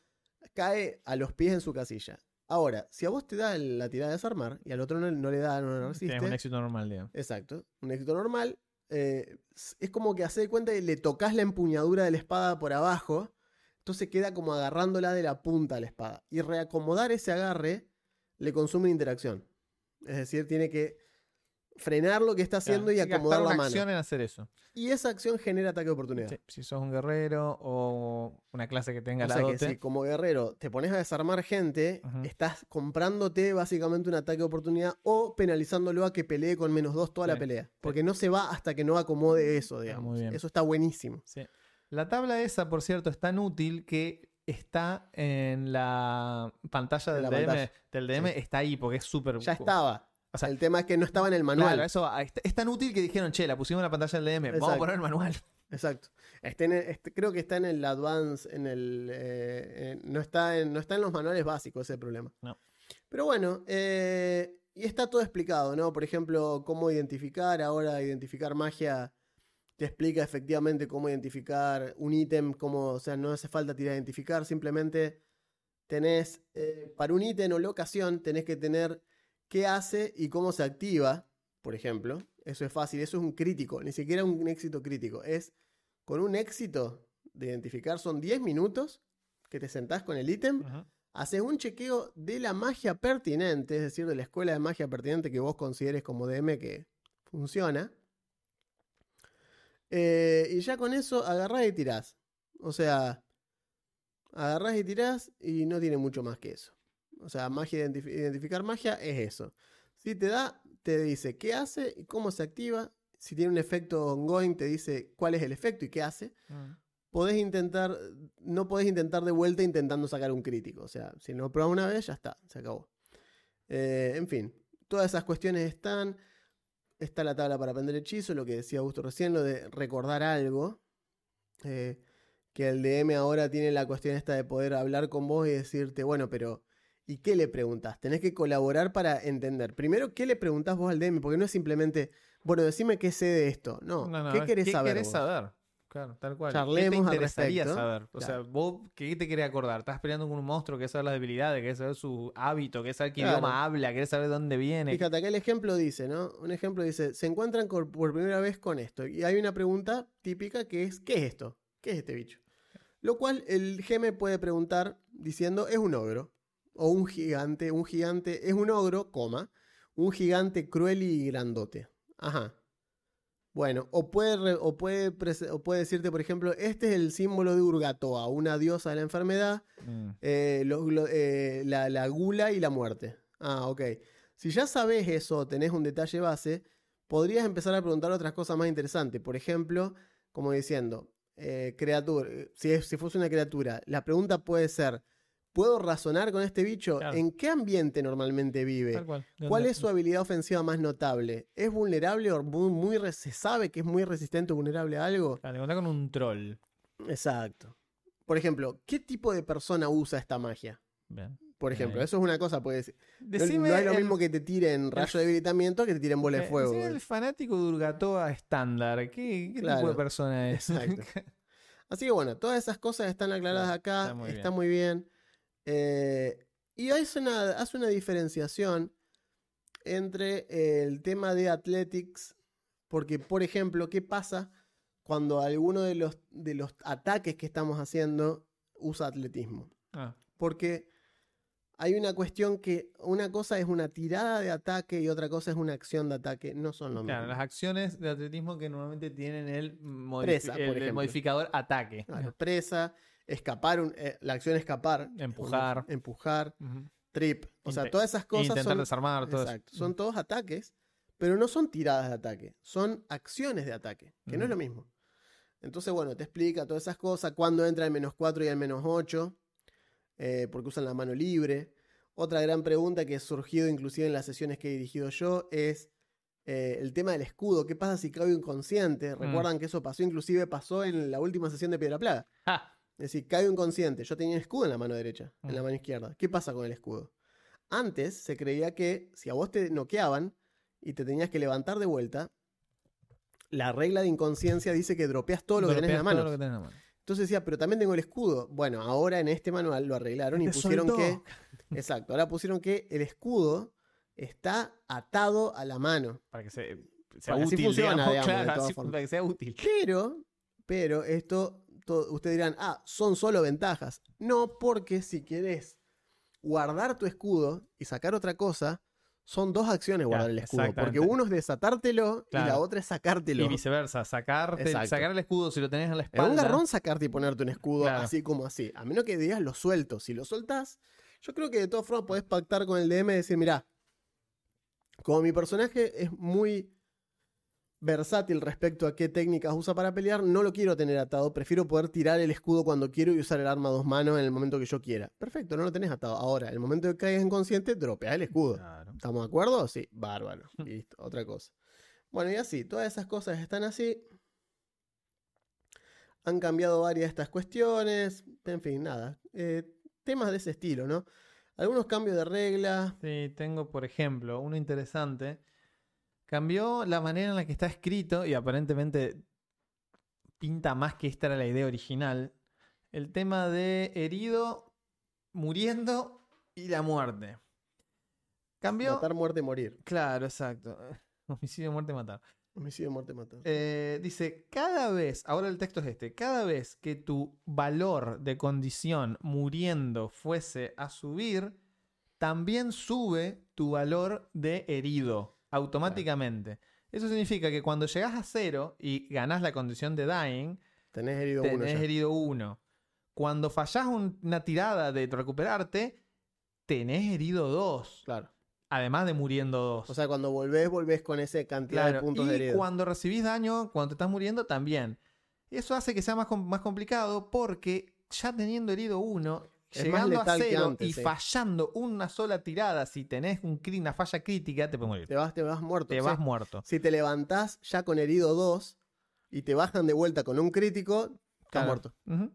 cae a los pies en su casilla. Ahora, si a vos te da la tirada de desarmar y al otro no, no le da, no le resiste. Tienes un éxito normal, digamos. Exacto. Un éxito normal. eh, es como que hace de cuenta que le tocas la empuñadura de la espada por abajo. Entonces queda como agarrándola de la punta de la espada. Y reacomodar ese agarre le consume interacción. Es decir, tiene que frenar lo que está haciendo Claro, y acomodar la una mano. acción en hacer eso. Y esa acción genera ataque de oportunidad. Sí, Si sos un guerrero o una clase que tenga O la sea que si como guerrero te pones a desarmar gente, estás comprándote básicamente un ataque de oportunidad o penalizándolo a que pelee con menos dos toda la pelea. Porque no se va hasta que no acomode eso, digamos. muy bien. Eso está buenísimo. La tabla esa, por cierto, es tan útil que está en la pantalla del la DM. pantalla. Del DM está ahí porque es súper. Ya estaba. O sea, el tema es que no estaba en el manual. Claro, eso va. es, tan útil que dijeron, che, la pusimos en la pantalla del DM. Vamos a Exacto. poner el manual. Exacto. Está en el- este- creo que está en el Advance, en el. eh, en- no, está en, no está en los manuales básicos ese problema. No. Pero bueno, eh, y está todo explicado, ¿no? Por ejemplo, cómo identificar. Ahora, identificar magia te explica efectivamente cómo identificar un ítem, cómo, o sea, no hace falta tirar a identificar, simplemente tenés, eh, para un ítem o locación, tenés que tener qué hace y cómo se activa, por ejemplo. Eso es fácil, eso es un crítico, ni siquiera un éxito crítico. Es con un éxito de identificar, son 10 minutos que te sentás con el ítem, haces un chequeo de la magia pertinente, es decir, de la escuela de magia pertinente que vos consideres como DM que funciona. Eh, y ya con eso agarrás y tirás. O sea, agarrás y tirás y no tiene mucho más que eso. O sea, magia identif- identificar magia es eso. Si te da, te dice qué hace y cómo se activa. Si tiene un efecto ongoing, te dice cuál es el efecto y qué hace. Mm. Podés intentar, no podés intentar de vuelta intentando sacar un crítico. O sea, si no pruebas una vez, ya está, se acabó. Eh, en fin, todas esas cuestiones están. Está la tabla para aprender hechizo, lo que decía Augusto recién, lo de recordar algo. Eh, que el DM ahora tiene la cuestión esta de poder hablar con vos y decirte, bueno, pero ¿y qué le preguntás? Tenés que colaborar para entender. Primero, ¿qué le preguntás vos al DM? Porque no es simplemente, bueno, decime qué sé de esto. No, No, no, ¿qué querés saber? querés vos? saber? Claro, tal cual. Charlemos ¿Qué te interesaría saber? O sea, vos, ¿qué te querés acordar? ¿Estás peleando con un monstruo? ¿Querés saber las debilidades? ¿Querés saber su hábito? ¿Querés saber qué Claro. idioma habla? ¿Querés saber de dónde viene? Fíjate, acá el ejemplo dice, ¿no? Un ejemplo dice, se encuentran por primera vez con esto. Y hay una pregunta típica que es, ¿qué es esto? ¿Qué es este bicho? Lo cual el GM puede preguntar diciendo, es un ogro. O un gigante, un gigante, es un ogro, coma, un gigante cruel y grandote. Ajá. Bueno, o puede, o, puede o puede decirte, por ejemplo, este es el símbolo de Urgatoa, una diosa de la enfermedad, Mm. eh, lo- lo- eh, la, la gula y la muerte. Ah, ok. Si ya sabes eso, tenés un detalle base, podrías empezar a preguntar otras cosas más interesantes. Por ejemplo, como diciendo, eh, criatura, si, es- si fuese una criatura, la pregunta puede ser, ¿puedo razonar con este bicho? Claro. ¿En qué ambiente normalmente vive? Tal cual. ¿De ¿Cuál es su habilidad ofensiva más notable? ¿Es vulnerable o muy, muy se sabe que es muy resistente o vulnerable a algo? Claro, encontrar con un troll. Exacto. Por ejemplo, ¿qué tipo de persona usa esta magia? Bien. Por ejemplo, eso es una cosa. No, Decime no es lo el- mismo que te tiren rayo de debilitamiento que te tiren bola de fuego. decime el fanático de Urgatoa estándar. ¿Qué, qué tipo de persona es? Exacto. Así que bueno, todas esas cosas están aclaradas acá, está muy está bien. muy bien. Eh, y hace una, hace una diferenciación entre el tema de Athletics, porque por ejemplo, ¿qué pasa cuando alguno de los, de los ataques que estamos haciendo usa atletismo? Ah, Porque hay una cuestión que una cosa es una tirada de ataque y otra cosa es una acción de ataque. No son lo claro, mismo. las acciones de atletismo que normalmente tienen el, modifi- Presa, el- modificador ataque. Claro, presa, escapar, un- eh, la acción escapar, Empujar. empujar, trip. O sea, todas esas cosas Intentar son, desarmar todo eso. exacto, son todos ataques, pero no son tiradas de ataque, son acciones de ataque, que no es lo mismo. Entonces, bueno, te explica todas esas cosas, cuándo entra el menos 4 y el menos 8, eh, porque usan la mano libre. Otra gran pregunta que ha surgido inclusive en las sesiones que he dirigido yo es, Eh, el tema del escudo, ¿qué pasa si caigo Mm. inconsciente? Recuerdan que eso pasó, inclusive pasó en la última sesión de Piedra Plaga. Ah, Es decir, caigo inconsciente. Yo tenía el escudo en la mano derecha, en la Mm. mano izquierda. ¿Qué pasa con el escudo? Antes se creía que si a vos te noqueaban y te tenías que levantar de vuelta, la regla de inconsciencia dice que dropeas todo lo que tenés en la dropeás todo mano. lo que tenés en la mano. Entonces decía, pero también tengo el escudo. Bueno, ahora en este manual lo arreglaron y Te pusieron soltó. que. Exacto, ahora pusieron que el escudo está atado a la mano. Para que se- sea así útil, funciona, digamos, digamos, de claro, todas así- formas. para que sea útil. Pero, pero esto, ustedes dirán, ah, son solo ventajas. No, porque si querés guardar tu escudo y sacar otra cosa, son dos acciones Claro, guardar el escudo. Porque uno es desatártelo y la otra es sacártelo. Y viceversa, sacarte, Exacto. sacar el escudo si lo tenés en la espalda. un garrón sacarte y ponerte un escudo Claro. así como así. A menos que digas lo suelto. Si lo soltás, yo creo que de todas formas podés pactar con el DM y decir, mirá, como mi personaje es muy versátil respecto a qué técnicas usa para pelear, no lo quiero tener atado. Prefiero poder tirar el escudo cuando quiero y usar el arma a dos manos en el momento que yo quiera. Perfecto, no lo tenés atado. Ahora, el momento que caigas inconsciente, dropea el escudo. Claro. ¿Estamos de acuerdo? Sí, bárbaro. Listo, otra cosa. Bueno, y así, todas esas cosas están así. Han cambiado varias de estas cuestiones. En fin, nada. Eh, temas de ese estilo, ¿no? Algunos cambios de regla. Sí, tengo, por ejemplo, uno interesante. Cambió la manera en la que está escrito y aparentemente pinta más que esta era la idea original. El tema de herido, muriendo y la muerte. Cambió. Matar, muerte, morir. Claro, exacto. Homicidio, muerte, matar. Homicidio, muerte, matar. Eh, dice, cada vez, ahora el texto es este, cada vez que tu valor de condición muriendo fuese a subir, también sube tu valor de herido automáticamente. Eso significa que cuando llegas a cero y ganás la condición de dying, Tenés herido uno tenés herido uno. Cuando fallás un- una tirada de recuperarte, tenés herido dos. Claro. Además de muriendo dos. O sea, cuando volvés, volvés con esa cantidad de puntos y de herido. cuando recibís daño, cuando te estás muriendo, también. Eso hace que sea más, más complicado porque ya teniendo herido uno, Es más llegando a letal cero antes, y sí. fallando una sola tirada, si tenés un, una falla crítica, te puedes morir. Te vas, te vas muerto. Te sí. vas muerto. Si te levantás ya con herido 2 y te bajan de vuelta con un crítico, estás Claro. muerto. Ujú.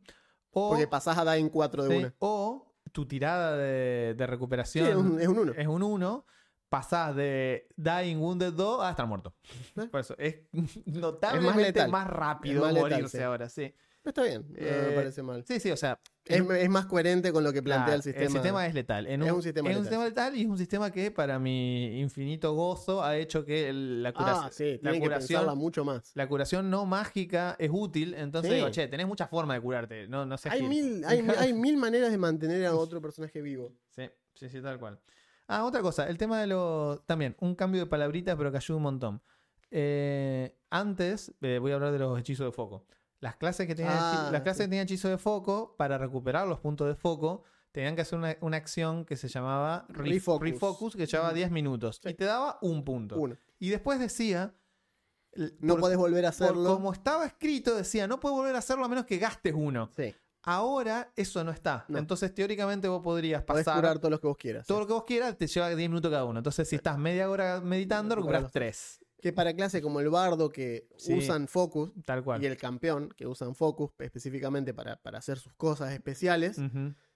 O, Porque pasás a Dying 4 de sí, una. o tu tirada de, de Sí, recuperación es un, es un 1. es un 1, pasás de Dying Wounded 2 a estar muerto. ¿Eh? Por eso es notablemente letal. más, rápido Es más letal, morirse sí. ahora, sí. Está bien, no Eh, me parece mal. Sí, sí, o sea, Es, es más coherente con lo que plantea el sistema. El sistema es letal. En Es un, sistema es un letal. sistema letal y es un sistema que, para mi infinito gozo, ha hecho que el- la, cura- Ah, sí, la tienen que curación, mucho más. la curación no mágica es útil. Entonces Sí. digo, che, tenés muchas formas de curarte. No, no seas Hay mil, hay, hay mil maneras de mantener a otro personaje vivo. Sí, sí, sí, tal cual. Ah, otra cosa, el tema de los. También, un cambio de palabritas, pero que ayuda un montón. Eh, antes, eh, voy a hablar de los hechizos de foco. Las clases que tenían, Ah, las clases sí. que tenían hechizo de foco, para recuperar los puntos de foco, tenían que hacer una, una acción que se llamaba ref- Refocus. refocus, que llevaba 10 minutos. Sí. Y te daba un punto. Uno. Y después decía. No por- podés volver a por hacerlo. como estaba escrito, decía, no puedes volver a hacerlo a menos que gastes uno. Sí. Ahora eso no está. No. Entonces, teóricamente, vos podrías Podés pasar curar todos los que vos quieras. todo sí. lo que vos quieras, te lleva 10 minutos cada uno. Entonces, si estás media hora meditando, Recuperas recuperas 3. Que para clase como el bardo que Sí. usan focus Tal cual. y el campeón que usan focus específicamente para, para hacer sus cosas especiales,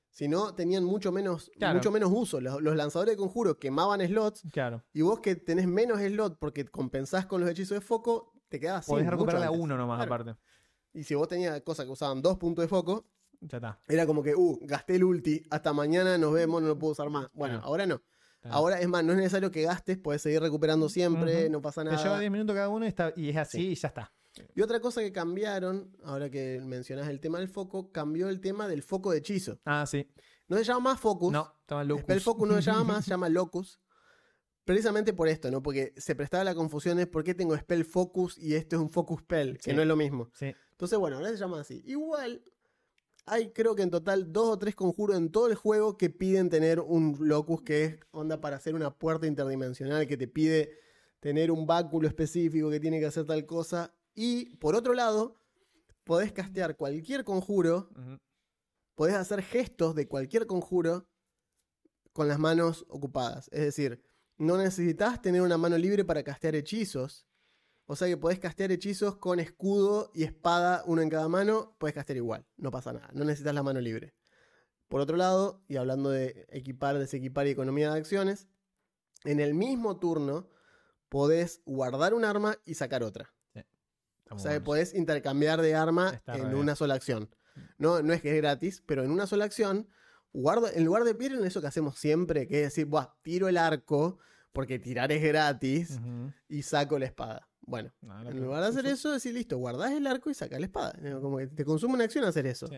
si no tenían mucho menos, Claro. mucho menos uso. Los, los lanzadores de conjuro quemaban slots Claro. y vos que tenés menos slot porque compensás con los hechizos de foco, te quedabas sin. Podés recuperar a uno nomás, Claro. aparte. Y si vos tenías cosas que usaban dos puntos de foco, Ya está. era como que, uh, gasté el ulti, hasta mañana nos vemos, no lo puedo usar más. Bueno, ahora no. Claro. Ahora es más, no es necesario que gastes, puedes seguir recuperando siempre, no pasa Te nada. lleva 10 minutos cada uno y, está, y es así Sí. y ya está. Y otra cosa que cambiaron, ahora que mencionás el tema del foco, cambió el tema del foco de hechizo. Ah, sí. No se llama más focus. No, estaba loco. Spell focus no se llama más, se llama locus. Precisamente por esto, ¿no? Porque se prestaba la confusión de por qué tengo spell focus y esto es un focus spell, que no es lo mismo. Sí. Entonces, bueno, ahora se llama así. Igual, hay creo que en total dos o tres conjuros en todo el juego que piden tener un locus que es onda para hacer una puerta interdimensional, que te pide tener un báculo específico que tiene que hacer tal cosa. Y por otro lado, podés castear cualquier conjuro, podés hacer gestos de cualquier conjuro con las manos ocupadas. Es decir, no necesitas tener una mano libre para castear hechizos. O sea que podés castear hechizos con escudo y espada, uno en cada mano, podés castear igual, no pasa nada, no necesitas la mano libre. Por otro lado, y hablando de equipar, desequipar y economía de acciones, en el mismo turno podés guardar un arma y sacar otra. O sea que podés intercambiar de arma Está en bien. una sola acción. No, no es que es gratis, pero en una sola acción, guardo, en lugar de en eso que hacemos siempre, que es decir, Buah, tiro el arco, porque tirar es gratis, y saco la espada. Bueno, No, en lugar de hacer eso, decir, listo, guardás el arco y sacás la espada. Como que te consume una acción hacer eso. Sí.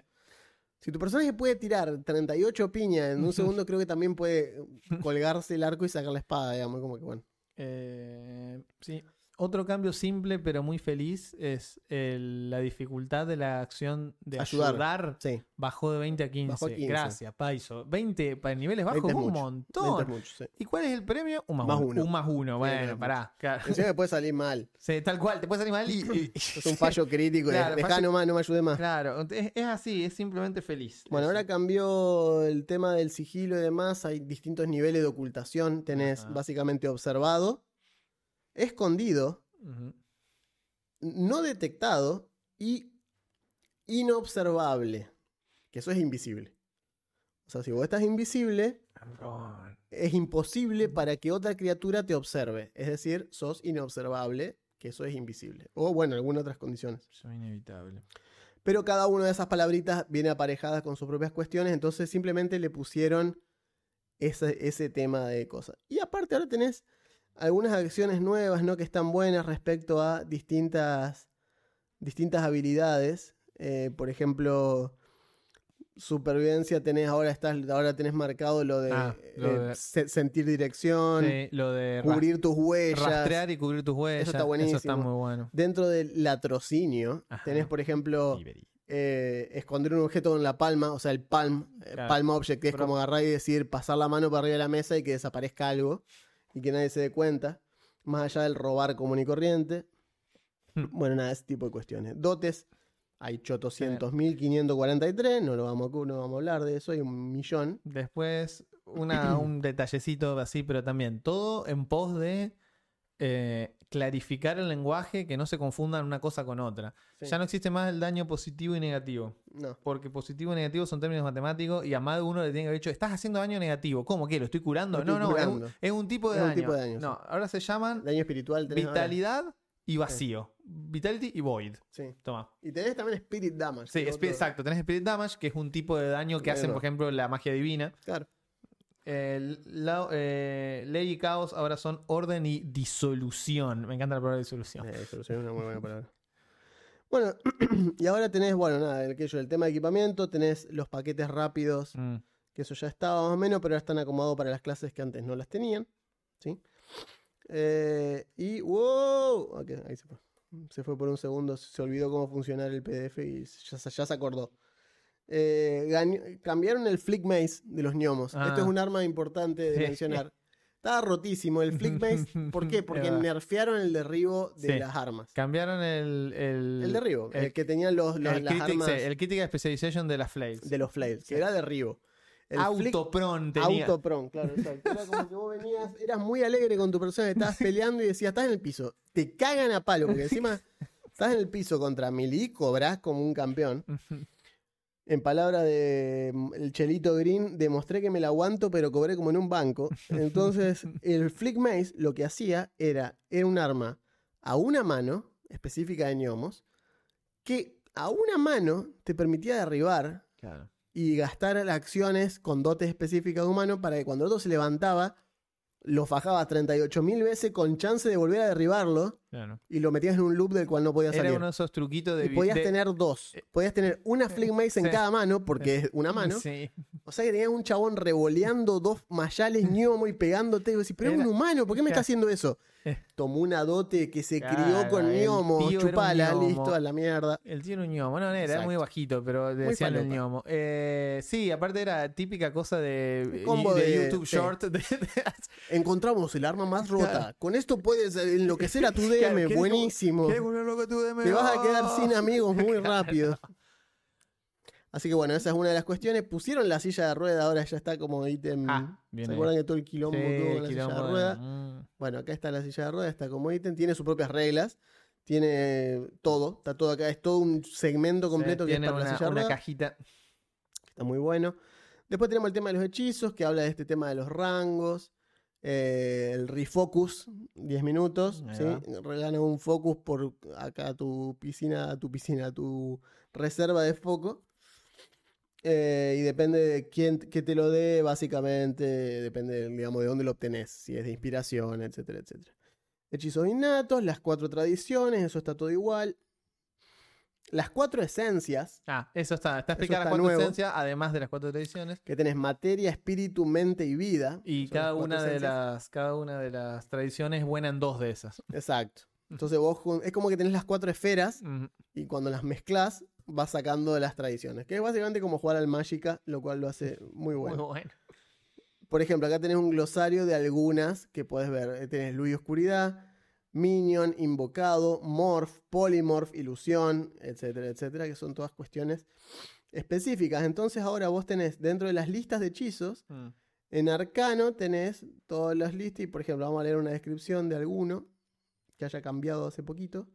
Si tu personaje puede tirar 38 piñas en un segundo, creo que también puede colgarse el arco y sacar la espada, digamos, como que bueno. Eh, sí. Otro cambio simple pero muy feliz es el- la dificultad de la acción de Ayudar. ayudar. Sí, Bajó de 20 a 15. Bajó a 15. Gracias, Paiso. 20 para niveles bajos, 20 es un mucho, montón. 20 es mucho, sí. ¿Y cuál es el premio? Un más, Más uno. uno. Un más uno. Bueno, no, pará. Claro. Encima me puede salir mal. Sí, tal cual, te puede salir mal y. y- Es un fallo crítico. Claro, Dejá fallo- nomás, no me ayude más. Claro, es, es así, es simplemente feliz. Bueno, ahora cambió el tema del sigilo y demás. Hay distintos niveles de ocultación. Tenés Ajá. básicamente observado, escondido, no detectado y inobservable. Que eso es invisible. O sea, si vos estás invisible, es imposible para que otra criatura te observe. Es decir, sos inobservable, que eso es invisible. O bueno, algunas otras condiciones. Eso es inevitable. Pero cada una de esas palabritas viene aparejada con sus propias cuestiones, entonces simplemente le pusieron ese, ese tema de cosas. Y aparte ahora tenés algunas acciones nuevas, ¿no? Que están buenas respecto a distintas, distintas habilidades. Eh, por ejemplo, supervivencia tenés, ahora estás, ahora tenés marcado lo de, Ah, lo eh, de- se- sentir dirección, Sí, lo de cubrir tus huellas. rastrear y cubrir tus huellas. está Eso está buenísimo. muy bueno. Dentro del latrocinio, Ajá. tenés, por ejemplo, eh, esconder un objeto en la palma, o sea, el palm, Claro. palm object, que es Pero- como agarrar y decir, pasar la mano para arriba de la mesa y que desaparezca algo y que nadie se dé cuenta, más allá del robar común y corriente. Hmm. Bueno, nada, ese tipo de cuestiones. Dotes, hay 800.543, no, lo vamos, a- no vamos a hablar de eso, hay un millón. Después, una, un detallecito así, pero también todo en pos de eh, clarificar el lenguaje, que no se confundan una cosa con otra. Sí. Ya no existe más el daño positivo y negativo. No, Porque positivo y negativo son términos matemáticos y a más de uno le tiene que haber dicho, estás haciendo daño negativo. ¿Cómo que lo estoy curando? Lo no, estoy no, es un-. Es, un, tipo de Es un daño. tipo de daño, no, sí. ahora se llaman daño espiritual ahora. vitalidad y vacío. Vitality y void. Sí. Toma. Y tenés también Spirit Damage. Sí, otro- exacto. Tenés Spirit Damage, que es un tipo de daño que hacen, por ejemplo, la magia divina. Claro. La- eh, ley y caos ahora son orden y disolución. Me encanta la palabra disolución. Eh, disolución es una muy buena palabra. Bueno, y ahora tenés, bueno, nada, el, aquello, el tema de equipamiento, tenés los paquetes rápidos, Mm. que eso ya estaba más o menos, pero ahora están acomodados para las clases que antes no las tenían. ¿sí? Eh, y, wow, ok, ahí se fue. Se fue por un segundo, se olvidó cómo funcionar el PDF y ya se acordó. Eh, cambiaron el Flick Mace de los gnomos. Ah. Esto es un arma importante de mencionar. Estaba rotísimo el Flick Mace. ¿Por qué? Porque nerfearon el derribo de Sí. las armas. Cambiaron el. El, El derribo, el, el- que tenían los, los- el las critic- armas el Critical Specialization de las flails. de los flails, Sí. que era derribo. El flick- Autopron tenía. Autopron, claro, exacto. Era como que vos venías, eras muy alegre con tu persona, estabas peleando y decías, estás en el piso. Te cagan a palo, porque encima estás en el piso contra Melee, cobrás como un campeón. En palabra de mm, el Chelito Green, demostré que me la aguanto, pero cobré como en un banco. Entonces, el Flick Mace lo que hacía era, era un arma a una mano, específica de gnomos, que a una mano te permitía derribar Claro. y gastar acciones con dotes específicas de humano para que cuando el otro se levantaba, lo fajaba 38.000 veces con chance de volver a derribarlo claro. y lo metías en un loop del cual no podías Era salir. uno de esos truquitos de. y podías de- tener dos. Podías tener una Flick Mace en Sí. cada mano, porque es una mano. Sí. O sea que tenías un chabón revoleando dos mayales gnomo y pegándote. Y decís, pero es un humano, ¿por qué me está Claro. haciendo eso? Tomó una dote que se Claro, crió con gnomo, chupala, gnomo. listo, a la mierda. El tío era un ñomo. No, era, Exacto. muy bajito, pero decían el ñomo. Eh, sí, aparte era típica cosa de, combo de de- YouTube. Short. de- Encontramos el arma más rota. Claro. Con esto puedes enloquecer a tu DM, Claro, ¿qué buenísimo. Te vas a quedar ¡Oh! sin amigos muy rápido. Así que bueno, esa es una de las cuestiones. Pusieron la silla de rueda, ahora ya está como ítem. Ah, ¿Se ahí. acuerdan que todo el quilombo Sí, con la silla de rueda? mm. Bueno, acá está la silla de rueda, está como ítem, tiene sus propias reglas, tiene todo, está todo acá, es todo un segmento completo Sí, que es tiene para una, la silla de una rueda. cajita. Está muy bueno. Después tenemos el tema de los hechizos, que habla de este tema de los rangos. eh, el refocus, 10 minutos. Regala un focus por acá tu piscina, tu piscina, tu reserva de foco. Eh, y depende de quién que te lo dé, básicamente, depende, digamos, de dónde lo obtenés, si es de inspiración, etcétera, etcétera. Hechizos innatos, las cuatro tradiciones, eso está todo igual. Las cuatro esencias, Ah, eso está. Está explicada las cuatro nuevo. esencias, además de las cuatro tradiciones. que tenés materia, espíritu, mente y vida. Y cada una, de las, cada una de las tradiciones es buena en dos de esas. Exacto. Entonces vos es como que tenés las cuatro esferas y cuando las mezclás vas sacando las tradiciones. Que es básicamente como jugar al Magica, lo cual lo hace muy bueno. Muy bueno. Por ejemplo, acá tenés un glosario de algunas que puedes ver. Eh, Tenés luz y oscuridad, minion, invocado, morph, polymorph, ilusión, etcétera, etcétera, que son todas cuestiones específicas. Entonces ahora vos tenés dentro de las listas de hechizos, Mm. en arcano tenés todas las listas y por ejemplo vamos a leer una descripción de alguno que haya cambiado hace poquito.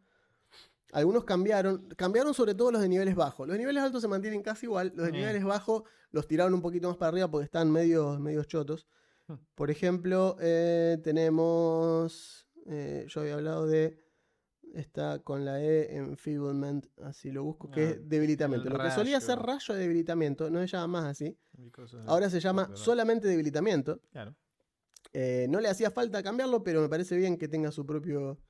Algunos cambiaron, cambiaron sobre todo los de niveles bajos. Los niveles altos se mantienen casi igual. Los de Mm. niveles bajos los tiraron un poquito más para arriba porque están medio, medio chotos. Hmm. Por ejemplo, eh, tenemos. eh, yo había hablado de. Está con la E, enfeeblement, así lo busco, que Ah, es debilitamiento. el Lo que solía ser rayo. de debilitamiento, no se llama más así. Ahora se llama solamente debilitamiento. Claro. Eh, no le hacía falta cambiarlo, pero me parece bien que tenga su propio.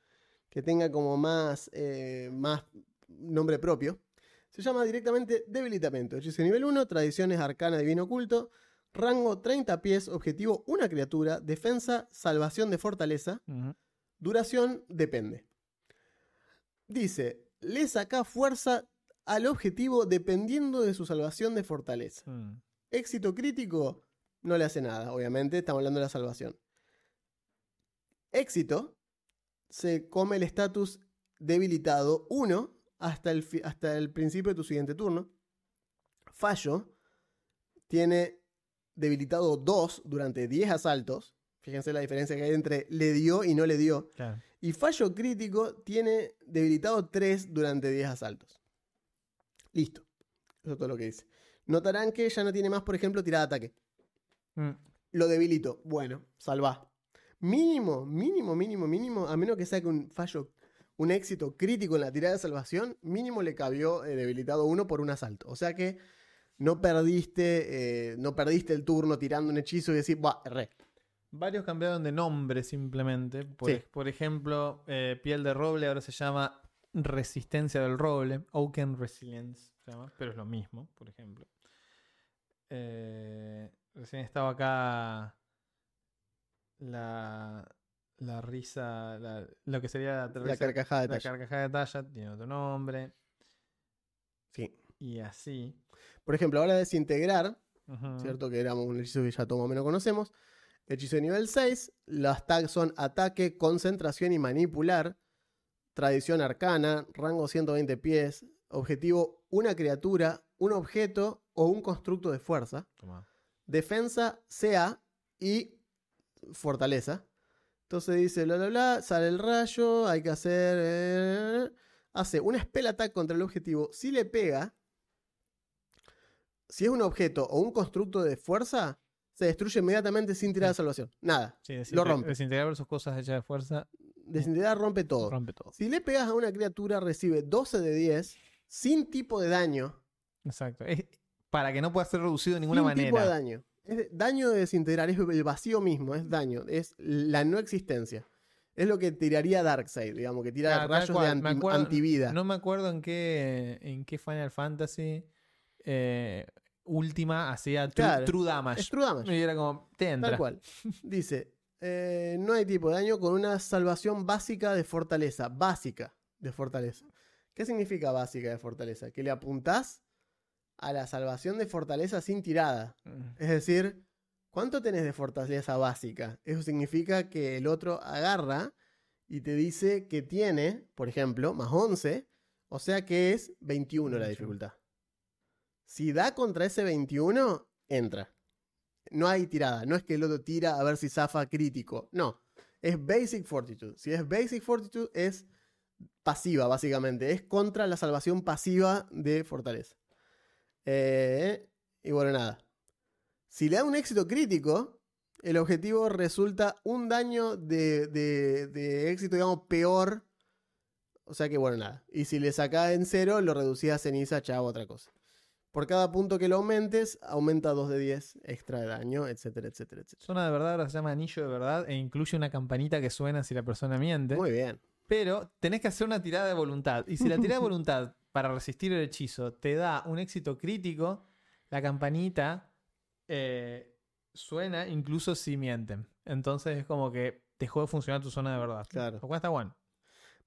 Que tenga como más. eh, más nombre propio. Se llama directamente debilitamiento. Hechizo nivel 1, tradiciones arcana divino oculto. Rango 30 pies, objetivo una criatura, defensa, salvación de fortaleza. Duración depende. Dice, le saca fuerza al objetivo dependiendo de su salvación de fortaleza. Mm. Éxito crítico no le hace nada, obviamente, estamos hablando de la salvación. Éxito se come el estatus debilitado 1 hasta el, hasta el principio de tu siguiente turno. Fallo tiene debilitado 2 durante 10 asaltos. Fíjense la diferencia que hay entre le dio y no le dio. Claro. Y fallo crítico tiene debilitado 3 durante 10 asaltos. Listo. Eso es todo lo que dice. Notarán que ya no tiene más, por ejemplo, tirada de ataque. Mm. Lo debilito. Bueno, salva. Mínimo, mínimo, mínimo, mínimo, a menos que saque un fallo, un éxito crítico en la tirada de salvación, mínimo le cabió eh, debilitado 1 por un asalto. O sea que no perdiste, eh, no perdiste el turno tirando un hechizo y decir, va, erré. Varios cambiaron de nombre simplemente. Por, Sí. ej- por ejemplo, eh, piel de roble ahora se llama resistencia del roble. Oaken Resilience se llama, pero es lo mismo, por ejemplo. Eh, recién estaba acá la, la risa, la- lo que sería la, La risa- carcajada de la talla. carcajada de talla, tiene otro nombre. Sí. Y así. Por ejemplo, ahora desintegrar. ¿cierto? Que era un hechizo que ya todo más o menos conocemos. Hechizo de nivel 6. Las tags son ataque, concentración y manipular. Tradición arcana, rango 120 pies. Objetivo, una criatura, un objeto o un constructo de fuerza. Toma. Defensa, CA y fortaleza. Entonces dice, bla, bla, bla, sale el rayo, hay que hacer... eh, hace una spell attack contra el objetivo. Si le pega, si es un objeto o un constructo de fuerza, se destruye inmediatamente sin tirar de salvación. Nada. Sí, Lo rompe. Desintegrar versus cosas hechas de fuerza Desintegrar rompe todo. rompe todo. Si le pegas a una criatura, recibe 12 de 10 sin tipo de daño. Exacto. Es para que no pueda ser reducido de ninguna sin manera. tipo de daño. Es daño de desintegrar, es el vacío mismo, es daño, es la no existencia. Es lo que tiraría Darkseid, digamos, que tira rayos cual. de anti- acuerdo- antivida. No me acuerdo en qué, en qué Final Fantasy eh, última hacía true, Claro, true damage. Es true damage, Y era como, te entra. tal cual. Dice, eh, no hay tipo de daño con una salvación básica de fortaleza. Básica de fortaleza. ¿Qué significa básica de fortaleza? Que le apuntás a la salvación de fortaleza sin tirada. Mm, Es decir, ¿cuánto tenés de fortaleza básica? Eso significa que el otro agarra y te dice que tiene, por ejemplo, más 11, o sea que es 21 la 21. dificultad. Si da contra ese 21, entra. No hay tirada. No es que el otro tira a ver si zafa crítico. No. Es Basic Fortitude. Si es Basic Fortitude, es pasiva, básicamente. Es contra la salvación pasiva de Fortaleza. Eh, y bueno, nada. Si le da un éxito crítico, el objetivo resulta un daño de, de- de éxito, digamos, peor. O sea que, bueno, nada. Y si le sacás en cero, lo reducís a ceniza, chavo, otra cosa. Por cada punto que lo aumentes, aumenta 2 de 10 extra de daño, etcétera, etcétera, etcétera. Zona de verdad ahora se llama anillo de verdad e incluye una campanita que suena si la persona miente. Muy bien. Pero tenés que hacer una tirada de voluntad. Y si la tirada de voluntad para resistir el hechizo te da un éxito crítico, la campanita eh, suena incluso si mienten. Entonces es como que dejó de funcionar tu zona de verdad. Claro. Lo cual está bueno.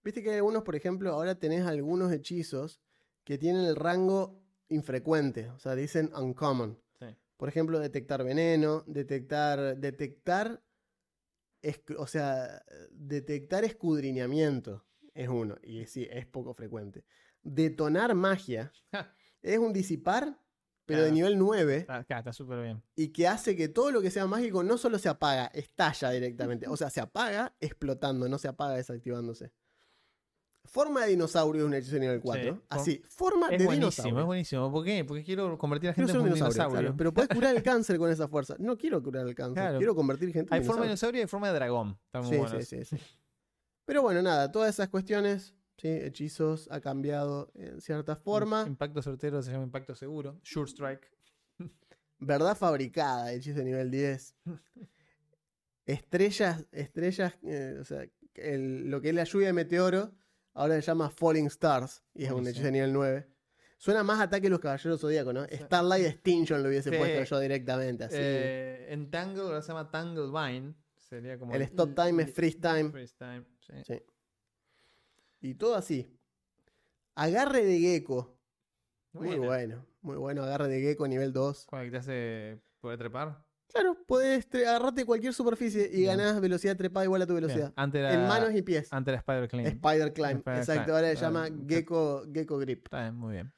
Viste que hay algunos, por ejemplo, ahora tenés algunos hechizos que tienen el rango infrecuente, o sea, dicen uncommon. Sí. Por ejemplo, detectar veneno, detectar, detectar, o sea, detectar escudriñamiento es uno, y sí, es poco frecuente. Detonar magia es un disipar, pero de Claro. nivel 9, Está acá, está súper bien. y que hace que todo lo que sea mágico no solo se apaga, estalla directamente. O sea, se apaga explotando, no se apaga desactivándose. Forma de dinosaurio es un hechizo de nivel 4. Sí, Así, forma Es de buenísimo, dinosaurio. es buenísimo. ¿Por qué? Porque quiero convertir a gente en un dinosaurio, dinosaurio. claro, pero puedes curar el cáncer con esa fuerza. No quiero curar el cáncer, Claro. quiero convertir gente en Hay forma de dinosaurio. y hay forma de dragón. Está muy Sí, sí, sí, sí. Pero bueno, nada, todas esas cuestiones, ¿sí? hechizos ha cambiado en cierta forma. Impacto certero se llama impacto seguro. Sure Strike. Verdad fabricada, hechizo de nivel 10. Estrellas, estrellas, eh, o sea, el- lo que es la lluvia de meteoro, ahora se llama Falling Stars y es un hechizo de nivel 9. Suena más ataque de los caballeros zodíacos, ¿no? Starlight Extinction lo hubiese Sí. puesto yo directamente, así. Eh, en Tangle ahora se llama Tangle Vine. Sería como el stop time es freeze time. Freeze time, sí. Sí. Y todo así. Agarre de gecko. Muy bueno, muy bueno. Agarre de gecko nivel 2. ¿Cuál te hace poder trepar? Claro, podés agarrarte cualquier superficie y Bien. ganás velocidad trepada igual a tu velocidad. Era, En manos y pies. antes era Spider Climb. Spider Climb. Spider Exacto, Climb. ahora se Ah, llama. Gecko, gecko Grip. Está bien, muy bien.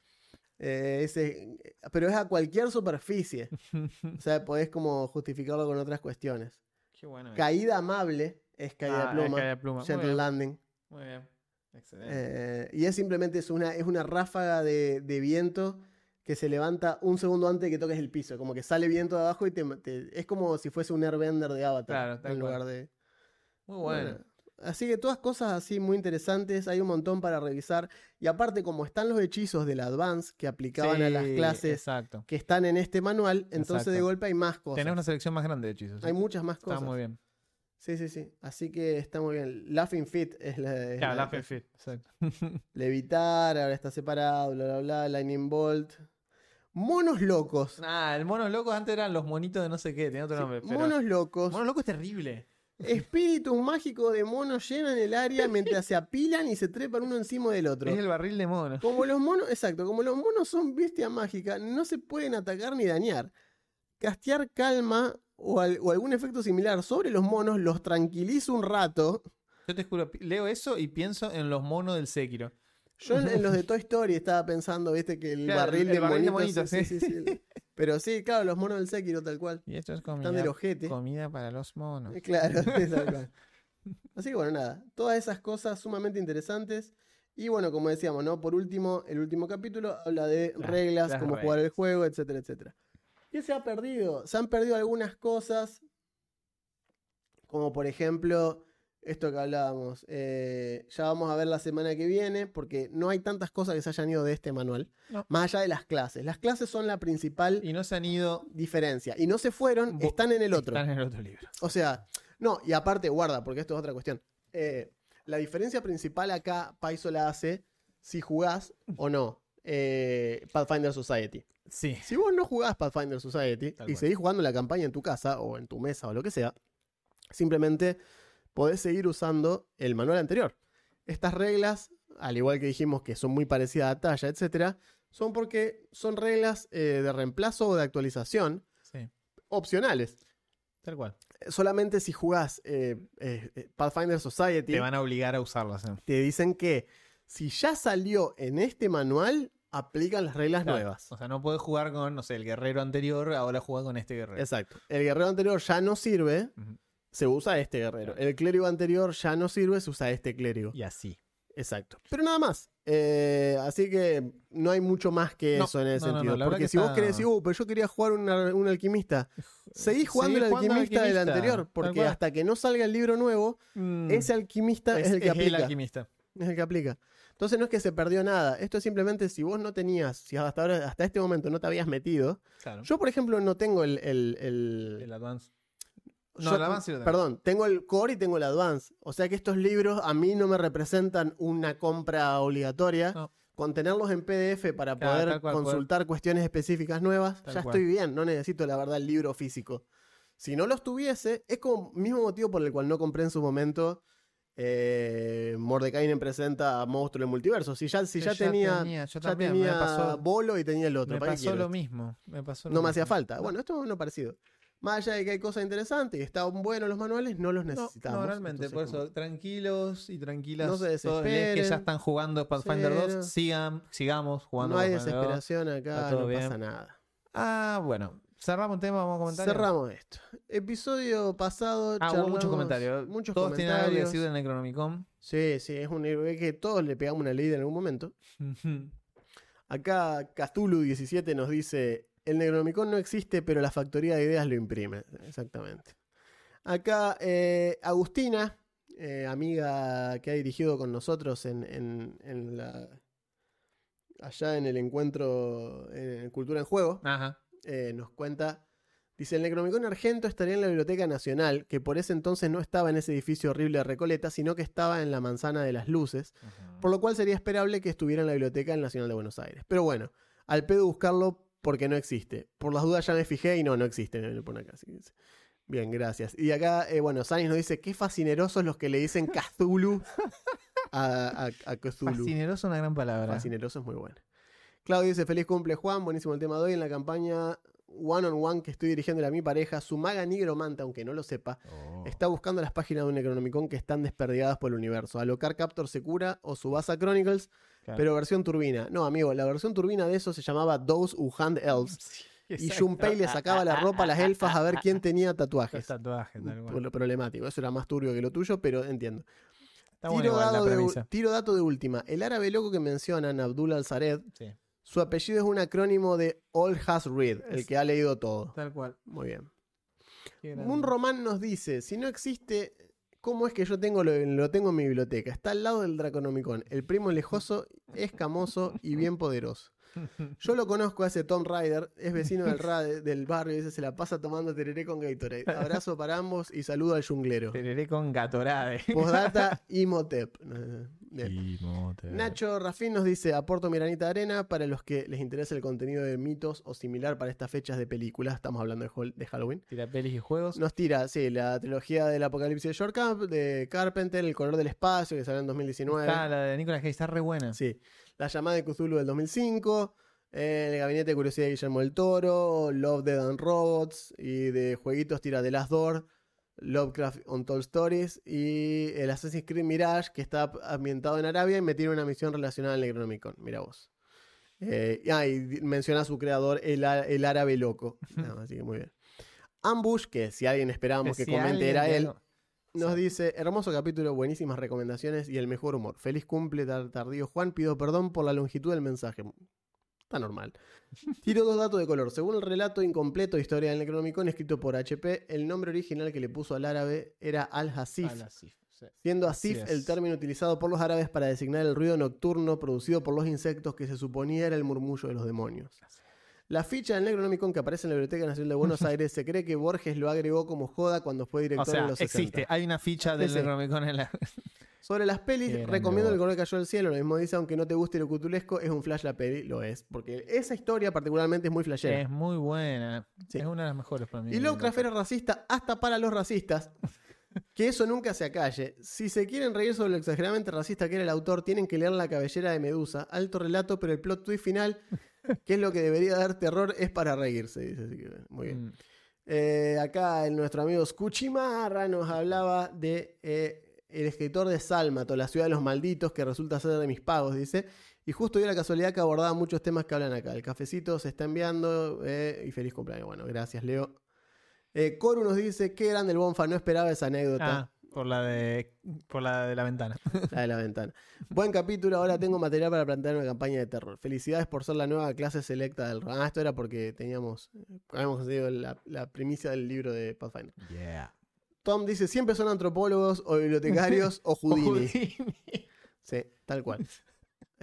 Eh, ese, pero es a cualquier superficie. O sea, podés como justificarlo con otras cuestiones. Qué bueno. Caída amable es caída Ah, de es pluma. caída de pluma. Gentle landing. Muy bien. Excelente. Eh, y es simplemente es una, es una ráfaga de, de viento que se levanta un segundo antes de que toques el piso. Como que sale viento de abajo y te, te- es como si fuese un airbender de Avatar. Claro, en cual. lugar de. muy bueno. Bueno, Así que todas cosas así muy interesantes, hay un montón para revisar. Y aparte, como están los hechizos del Advance que aplicaban a las clases Exacto. que están en este manual, entonces de golpe hay más cosas. Tenés una selección más grande de hechizos. Hay muchas más Está cosas. muy bien. Sí, sí, sí. Así que está muy bien. Laughing Fit es la. es Claro, la- la Fit. Exacto. Levitar, ahora está separado, bla, bla, bla. Lightning Bolt. Monos locos. Ah, el monos locos antes eran los monitos de no sé qué, tenía otro Sí, nombre. pero- monos locos. Monos locos es terrible. Espíritus mágicos de monos llenan el área mientras se apilan y se trepan uno encima del otro. Es el barril de monos. Como los monos, exacto, como los monos son bestia mágica, no se pueden atacar ni dañar. Castear calma o, al- o algún efecto similar sobre los monos los tranquiliza un rato. Yo te juro, leo eso y pienso en los monos del Sekiro. Yo en, en los de Toy Story estaba pensando, viste, que el Claro, barril, el de, barril de monitos, sí, sí. sí. Pero sí, claro, los monos del Sekiro, tal cual. Y esto es comida, comida para los monos. Claro, tal cual. Así que bueno, nada, todas esas cosas sumamente interesantes. Y bueno, como decíamos, ¿no? Por último, el último capítulo habla de Las- reglas, las cómo jugar el juego, etcétera, etcétera. ¿Qué se ha perdido? Se han perdido algunas cosas, como por ejemplo, esto que hablábamos. eh, ya vamos a ver la semana que viene, porque no hay tantas cosas que se hayan ido de este manual, No. más allá de las clases. Las clases son la principal Y no se han ido. diferencia. Y no se fueron, Bo- están en el otro. Están en el otro libro. O sea, no, y aparte, guarda, porque esto es otra cuestión. Eh, la diferencia principal acá, Paizo la hace si jugás o no eh, Pathfinder Society. Sí. Si vos no jugás Pathfinder Society Tal y cual. seguís jugando la campaña en tu casa o en tu mesa o lo que sea, simplemente podés seguir usando el manual anterior. Estas reglas, al igual que dijimos que son muy parecidas a talla, etcétera, son porque son reglas eh, de reemplazo o de actualización Sí. opcionales Tal cual. solamente si jugás eh, eh, Pathfinder Society, Te van a obligar a usarlas. te dicen que si ya salió en este manual, aplican las reglas Claro. nuevas. O sea, no puedes jugar con, no sé, el guerrero anterior, ahora juega con este guerrero. Exacto. El guerrero anterior ya no sirve, se usa este guerrero. El clérigo anterior ya no sirve, se usa este clérigo. Y así. Exacto. Pero nada más. Eh, así que no hay mucho más que No, eso en ese no, sentido. no, Porque que si vos querés decir, uh, pero yo quería jugar un, alquimista, seguís jugando el alquimista del anterior. Porque hasta que no salga el libro nuevo, Mm, ese alquimista es, el que es aplica. alquimista. Es el que aplica. Entonces no es que se perdió nada. Esto es simplemente si vos no tenías, si hasta ahora, hasta este momento no te habías metido. Claro. Yo, por ejemplo, no tengo el. el- el- el advance. No, yo- el Advance sí lo tengo. Perdón, tengo el core y tengo el advance. O sea que estos libros a mí no me representan una compra obligatoria. No. Con tenerlos en PDF para Claro, poder consultar cuestiones específicas nuevas, Tal ya cual. estoy bien. No necesito, la verdad, el libro físico. Si no los tuviese, es como mismo motivo por el cual no compré en su momento eh, Mordecai presenta a Monstruo del Multiverso. Si ya, si ya, tenía, yo ya también, tenía me pasó, Bolo y tenía el otro. me ¿para qué pasó lo mismo. Me pasó lo No me hacía falta. No. Bueno, esto es uno parecido. Más allá de que hay cosas interesantes y están buenos los manuales, no los necesitamos. no, realmente, Entonces, por eso, tranquilos y tranquilas. No se les que ya desesperen. están jugando Pathfinder Sí, no. 2, sigan, sigamos jugando no hay Pathfinder 2. desesperación acá, no bien. pasa nada. Ah, bueno. Cerramos el tema, vamos a comentar. Cerramos esto. Episodio pasado. Ah, hubo muchos comentarios. Muchos Todos tienen algo que comentarios. decir del Necronomicon. Sí, sí, es un héroe que todos le pegamos una leída en algún momento. Acá Cthulhu17 nos dice: El Necronomicon no existe, pero la factoría de ideas lo imprime. Exactamente. Acá eh, Agustina, eh, amiga que ha dirigido con nosotros en, en- en la. Allá en el encuentro en Cultura en Juego, Ajá. Eh, nos cuenta. Dice: El Necronomicon Argento estaría en la Biblioteca Nacional, que por ese entonces no estaba en ese edificio horrible de Recoleta, sino que estaba en la Manzana de las Luces por lo cual sería esperable que estuviera en la Biblioteca Nacional de Buenos Aires. Pero bueno, al pedo buscarlo porque no existe. Por las dudas ya me fijé y no, no existe. Me lo pone acá. así que dice. Bien, gracias. Y acá, eh, bueno, Sanis nos dice, qué fascinerosos los que le dicen Cthulhu a, a, a Cthulhu. Fascineroso es una gran palabra. Fascineroso es muy bueno. Claudio dice, feliz cumple Juan, buenísimo el tema de hoy. En la campaña One on One que estoy dirigiendo a mi pareja, su maga nigromanta, aunque no lo sepa, Oh. Está buscando las páginas de un Necronomicon que están desperdigadas por el universo. Alocar Captor Secura o Subasa Chronicles, Claro. pero versión turbina. No, amigo, la versión turbina de eso se llamaba Those Who Hand Elves. Sí, Y. Junpei le sacaba la ropa a las elfas a ver quién tenía tatuajes. tatuajes, tal cual. Por lo problemático. Eso era más turbio que lo tuyo, pero entiendo. Está bueno Tiro, la dado de, tiro dato de última. El árabe loco que mencionan, Abdul al-Zared, Sí, su apellido es un acrónimo de All Has Read, el que ha leído todo. tal cual. Muy bien. Un. Román nos dice, si no existe, ¿cómo es que yo tengo lo, lo tengo en mi biblioteca? Está al lado del Draconomicon, el primo lejoso, escamoso y bien poderoso. Yo lo conozco a ese Tom Ryder, es vecino del, ra- del barrio, dice, se la pasa tomando tereré con Gatorade. Abrazo para ambos y saludo al junglero. Tereré con Gatorade. Postdata Imhotep. Bien. Imhotep. Nacho Rafín nos dice, aporto mi granita de arena para los que les interesa el contenido de mitos o similar para estas fechas de películas. Estamos hablando de, Halloween. Tira pelis y juegos. Nos tira, sí, la trilogía del apocalipsis de Short Camp, de Carpenter, El color del espacio, que salió en 2019. Está la de Nicolas Cage, está re buena. Sí. La llamada de Cthulhu del 2005. eh, el gabinete de curiosidad de Guillermo del Toro. Love, Dead and Robots. Y de jueguitos tira The Last Door. Lovecraft Untold Stories. Y el Assassin's Creed Mirage, que está ambientado en Arabia y me tiene una misión relacionada al Necronomicon. Mira vos. Eh, ah, y menciona a su creador, el, el árabe loco. Así que muy bien. Ambush, que si alguien esperábamos que, si comente era de él. Nos dice, hermoso capítulo, buenísimas recomendaciones y el mejor humor. Feliz cumple tar- tardío Juan, pido perdón por la longitud del mensaje. Está normal. Tiro dos datos de color. Según el relato incompleto de Historia del Necronomicon escrito por HP, el nombre original que le puso al árabe era Al-Hasif, sí. siendo Asif el término utilizado por los árabes para designar el ruido nocturno producido por los insectos que se suponía era el murmullo de los demonios. La ficha del Necronomicon que aparece en la Biblioteca Nacional de Buenos Aires se cree que Borges lo agregó como joda cuando fue director O sea, en los 60. existe. Hay una ficha del Sí, sí. Necronomicon en la. Sobre las pelis, Qué recomiendo El color que cayó del cielo. Lo mismo dice, aunque no te guste lo cutulesco, es un flash la peli. Lo es. Porque esa historia particularmente es muy flashera. Es muy buena. Sí. Es una de las mejores para mí. y Lovecraft era racista hasta para los racistas. Que eso nunca se acalle. Si se quieren reír sobre lo exageradamente racista que era el autor, tienen que leer La cabellera de Medusa. Alto relato, pero el plot twist final, que es lo que debería dar terror, es para reírse. Dice, así que, muy bien. Mm. Eh, acá nuestro amigo Scuchimarra nos hablaba de eh, el escritor de Sálmato, La ciudad de los malditos, que resulta ser de mis pagos, dice. Y justo dio la casualidad que abordaba muchos temas que hablan acá. El cafecito se está enviando eh, y feliz cumpleaños. Bueno, gracias, Leo. Coru nos dice, qué grande el Bonfa, no esperaba esa anécdota. Ah, por la de por la de la ventana. La de la ventana. Buen capítulo, ahora tengo material para plantear una campaña de terror. Felicidades por ser la nueva clase selecta del... Ah, esto era porque teníamos... Habíamos conseguido la, la primicia del libro de Pathfinder. Yeah. Tom dice, siempre son antropólogos o bibliotecarios o Houdini. Sí, tal cual.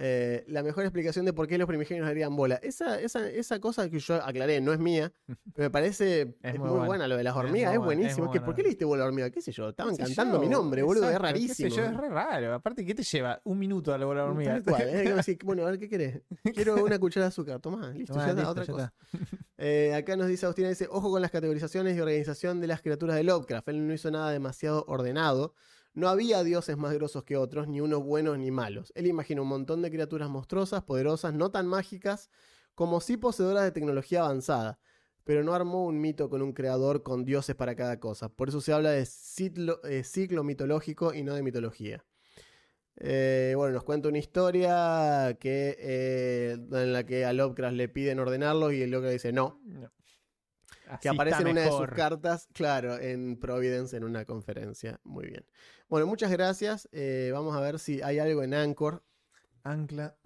Eh, la mejor explicación de por qué los primigenios harían bola. Esa, esa, esa cosa que yo aclaré no es mía, pero me parece es, muy, buena. buena. Lo de las Es hormigas es, es buenísimo. que. ¿Por qué le diste bola a la hormiga? ¿Qué sé yo? Estaban ¿Qué sé cantando yo? mi nombre, boludo. es Exacto, qué sé rarísimo. yo, es re raro. Aparte, ¿qué te lleva? Un minuto a la bola de hormiga. Tal cual, es como decir, bueno, a ver qué querés. Quiero una cuchara de azúcar. Tomá, listo, Tomá, ya está, listo, otra ya cosa. Eh, acá nos dice Agustina, dice, ojo con las categorizaciones y organización de las criaturas de Lovecraft. Él no hizo nada demasiado ordenado. No había dioses más grosos que otros, ni unos buenos ni malos. Él imaginó un montón de criaturas monstruosas, poderosas, no tan mágicas, como sí poseedoras de tecnología avanzada. Pero no armó un mito con un creador con dioses para cada cosa. Por eso se habla de ciclo, eh, mitológico y no de mitología. Eh, bueno, nos cuenta una historia que, eh, en la que a Lovecraft le piden ordenarlo y el dice no. No. Que aparece en una de sus cartas, claro, en Providence en una conferencia. Muy bien. Bueno, muchas gracias. Eh, vamos a ver si hay algo en Anchor, Ancla.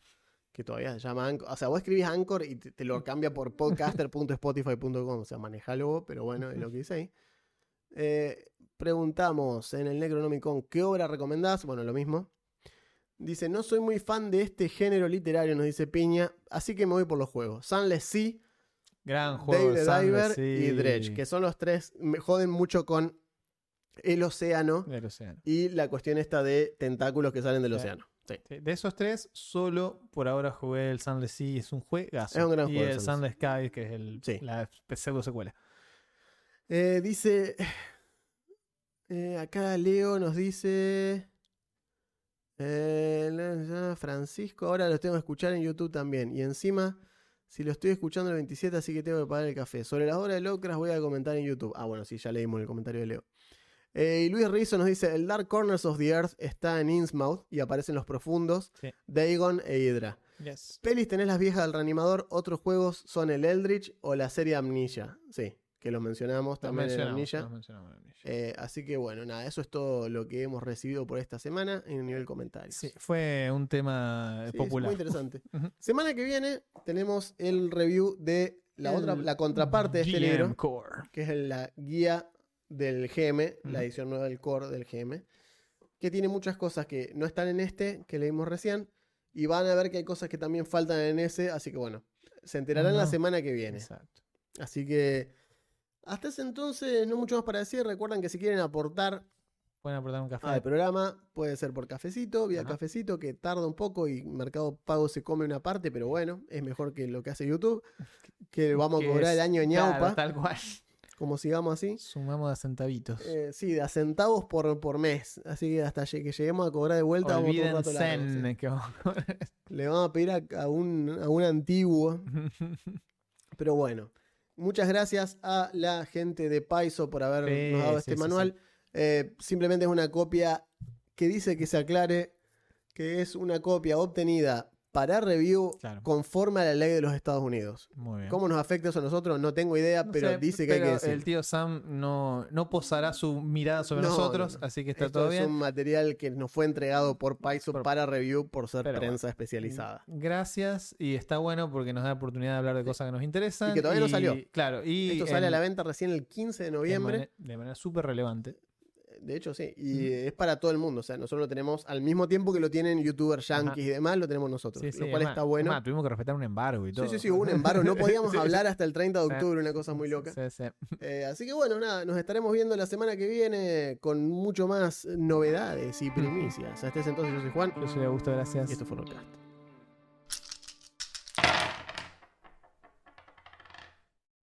que todavía se llama Anchor. O sea, vos escribís Anchor y te, te lo cambia por podcaster.spotify.com. O sea, manejalo vos, pero bueno, es lo que dice ahí. Eh, preguntamos en el Necronomicon, ¿qué obra recomendás? Bueno, lo mismo. Dice, no soy muy fan de este género literario, nos dice Piña, así que me voy por los juegos. Sunless Sea, Gran juego. Dave Diver sí. y Dredge, que son los tres, me joden mucho con el océano y la cuestión esta de tentáculos que salen del Sí. océano. Sí. De esos tres, solo por ahora jugué el Sunless Sea, es un juegazo. Es un gran y juego el el Sunless Sky, que es el, Sí. la pseudo secuela. Eh, dice, eh, acá Leo nos dice, eh, Francisco, ahora los tengo que escuchar en YouTube también. Y encima, si lo estoy escuchando el 27, así que tengo que pagar el café. Sobre las obras de Lovecraft voy a comentar en YouTube. Ah, bueno, sí, ya leímos el comentario de Leo. Eh, y Luis Rizzo nos dice, el Dark Corners of the Earth está en Innsmouth y aparecen los profundos, Sí. Dagon e Hydra. Yes. Pelis tenés las viejas del reanimador, otros juegos son el Eldritch o la serie Amnesia. Sí, que los mencionamos Los también en mencionamos, Amnesia. los mencionamos en Amnesia. Eh, así que bueno, nada, eso es todo lo que hemos recibido por esta semana en nivel comentarios. Sí, fue un tema Sí, es popular. muy interesante. Semana que viene tenemos el review de la El otra, la contraparte de este GM libro, Core. que es el- la guía del GM, la edición nueva del core del GM, que tiene muchas cosas que no están en este, que leímos recién, y van a ver que hay cosas que también faltan en ese, así que bueno, se enterarán la semana que viene. Exacto. Así que hasta ese entonces no mucho más para decir. Recuerden que si quieren aportar Pueden aportar un café. al programa, puede ser por cafecito, vía Ajá. cafecito, que tarda un poco y Mercado Pago se come una parte, pero bueno, es mejor que lo que hace YouTube, que vamos a cobrar es- el año claro, ñaupa, tal cual. como sigamos así. Sumamos a centavitos. Eh, sí, de a centavos por, por mes. Así que hasta que lleguemos a cobrar de vuelta, vamos a otro rato largo, que vamos a cobrar. Le vamos a pedir a, a un, a un antiguo. Pero bueno, muchas gracias a la gente de Paiso por habernos Sí, dado este sí, manual. Eh, simplemente es una copia que dice que se aclare que es una copia obtenida para review Claro. conforme a la ley de los Estados Unidos. Muy bien. ¿Cómo nos afecta eso a nosotros? No tengo idea, No pero sé, dice que hay que decir. El tío Sam no, no posará su mirada sobre No, nosotros, no, no. así que está Esto todo es bien. un material que nos fue entregado por Paiso Por- para review por ser Pero prensa especializada. Gracias y está bueno porque nos da la oportunidad de hablar de cosas que nos interesan. Y que todavía no salió. Claro, y Esto sale a la venta recién el 15 de noviembre. de manera súper relevante. De hecho, sí. Y es para todo el mundo. O sea, nosotros lo tenemos al mismo tiempo que lo tienen youtubers yankees y demás, lo tenemos nosotros. Sí, sí, lo cual es está bueno. tuvimos que respetar un embargo y Sí, todo. sí, sí, hubo un embargo. No podíamos Sí, sí. hablar hasta el 30 de Sí. octubre, una cosa muy loca. Sí, sí. Eh, así que bueno, nada, nos estaremos viendo la semana que viene con mucho más novedades y primicias. Hasta ese entonces, yo soy Juan Yo soy Augusto, gracias. y esto fue Rollcast.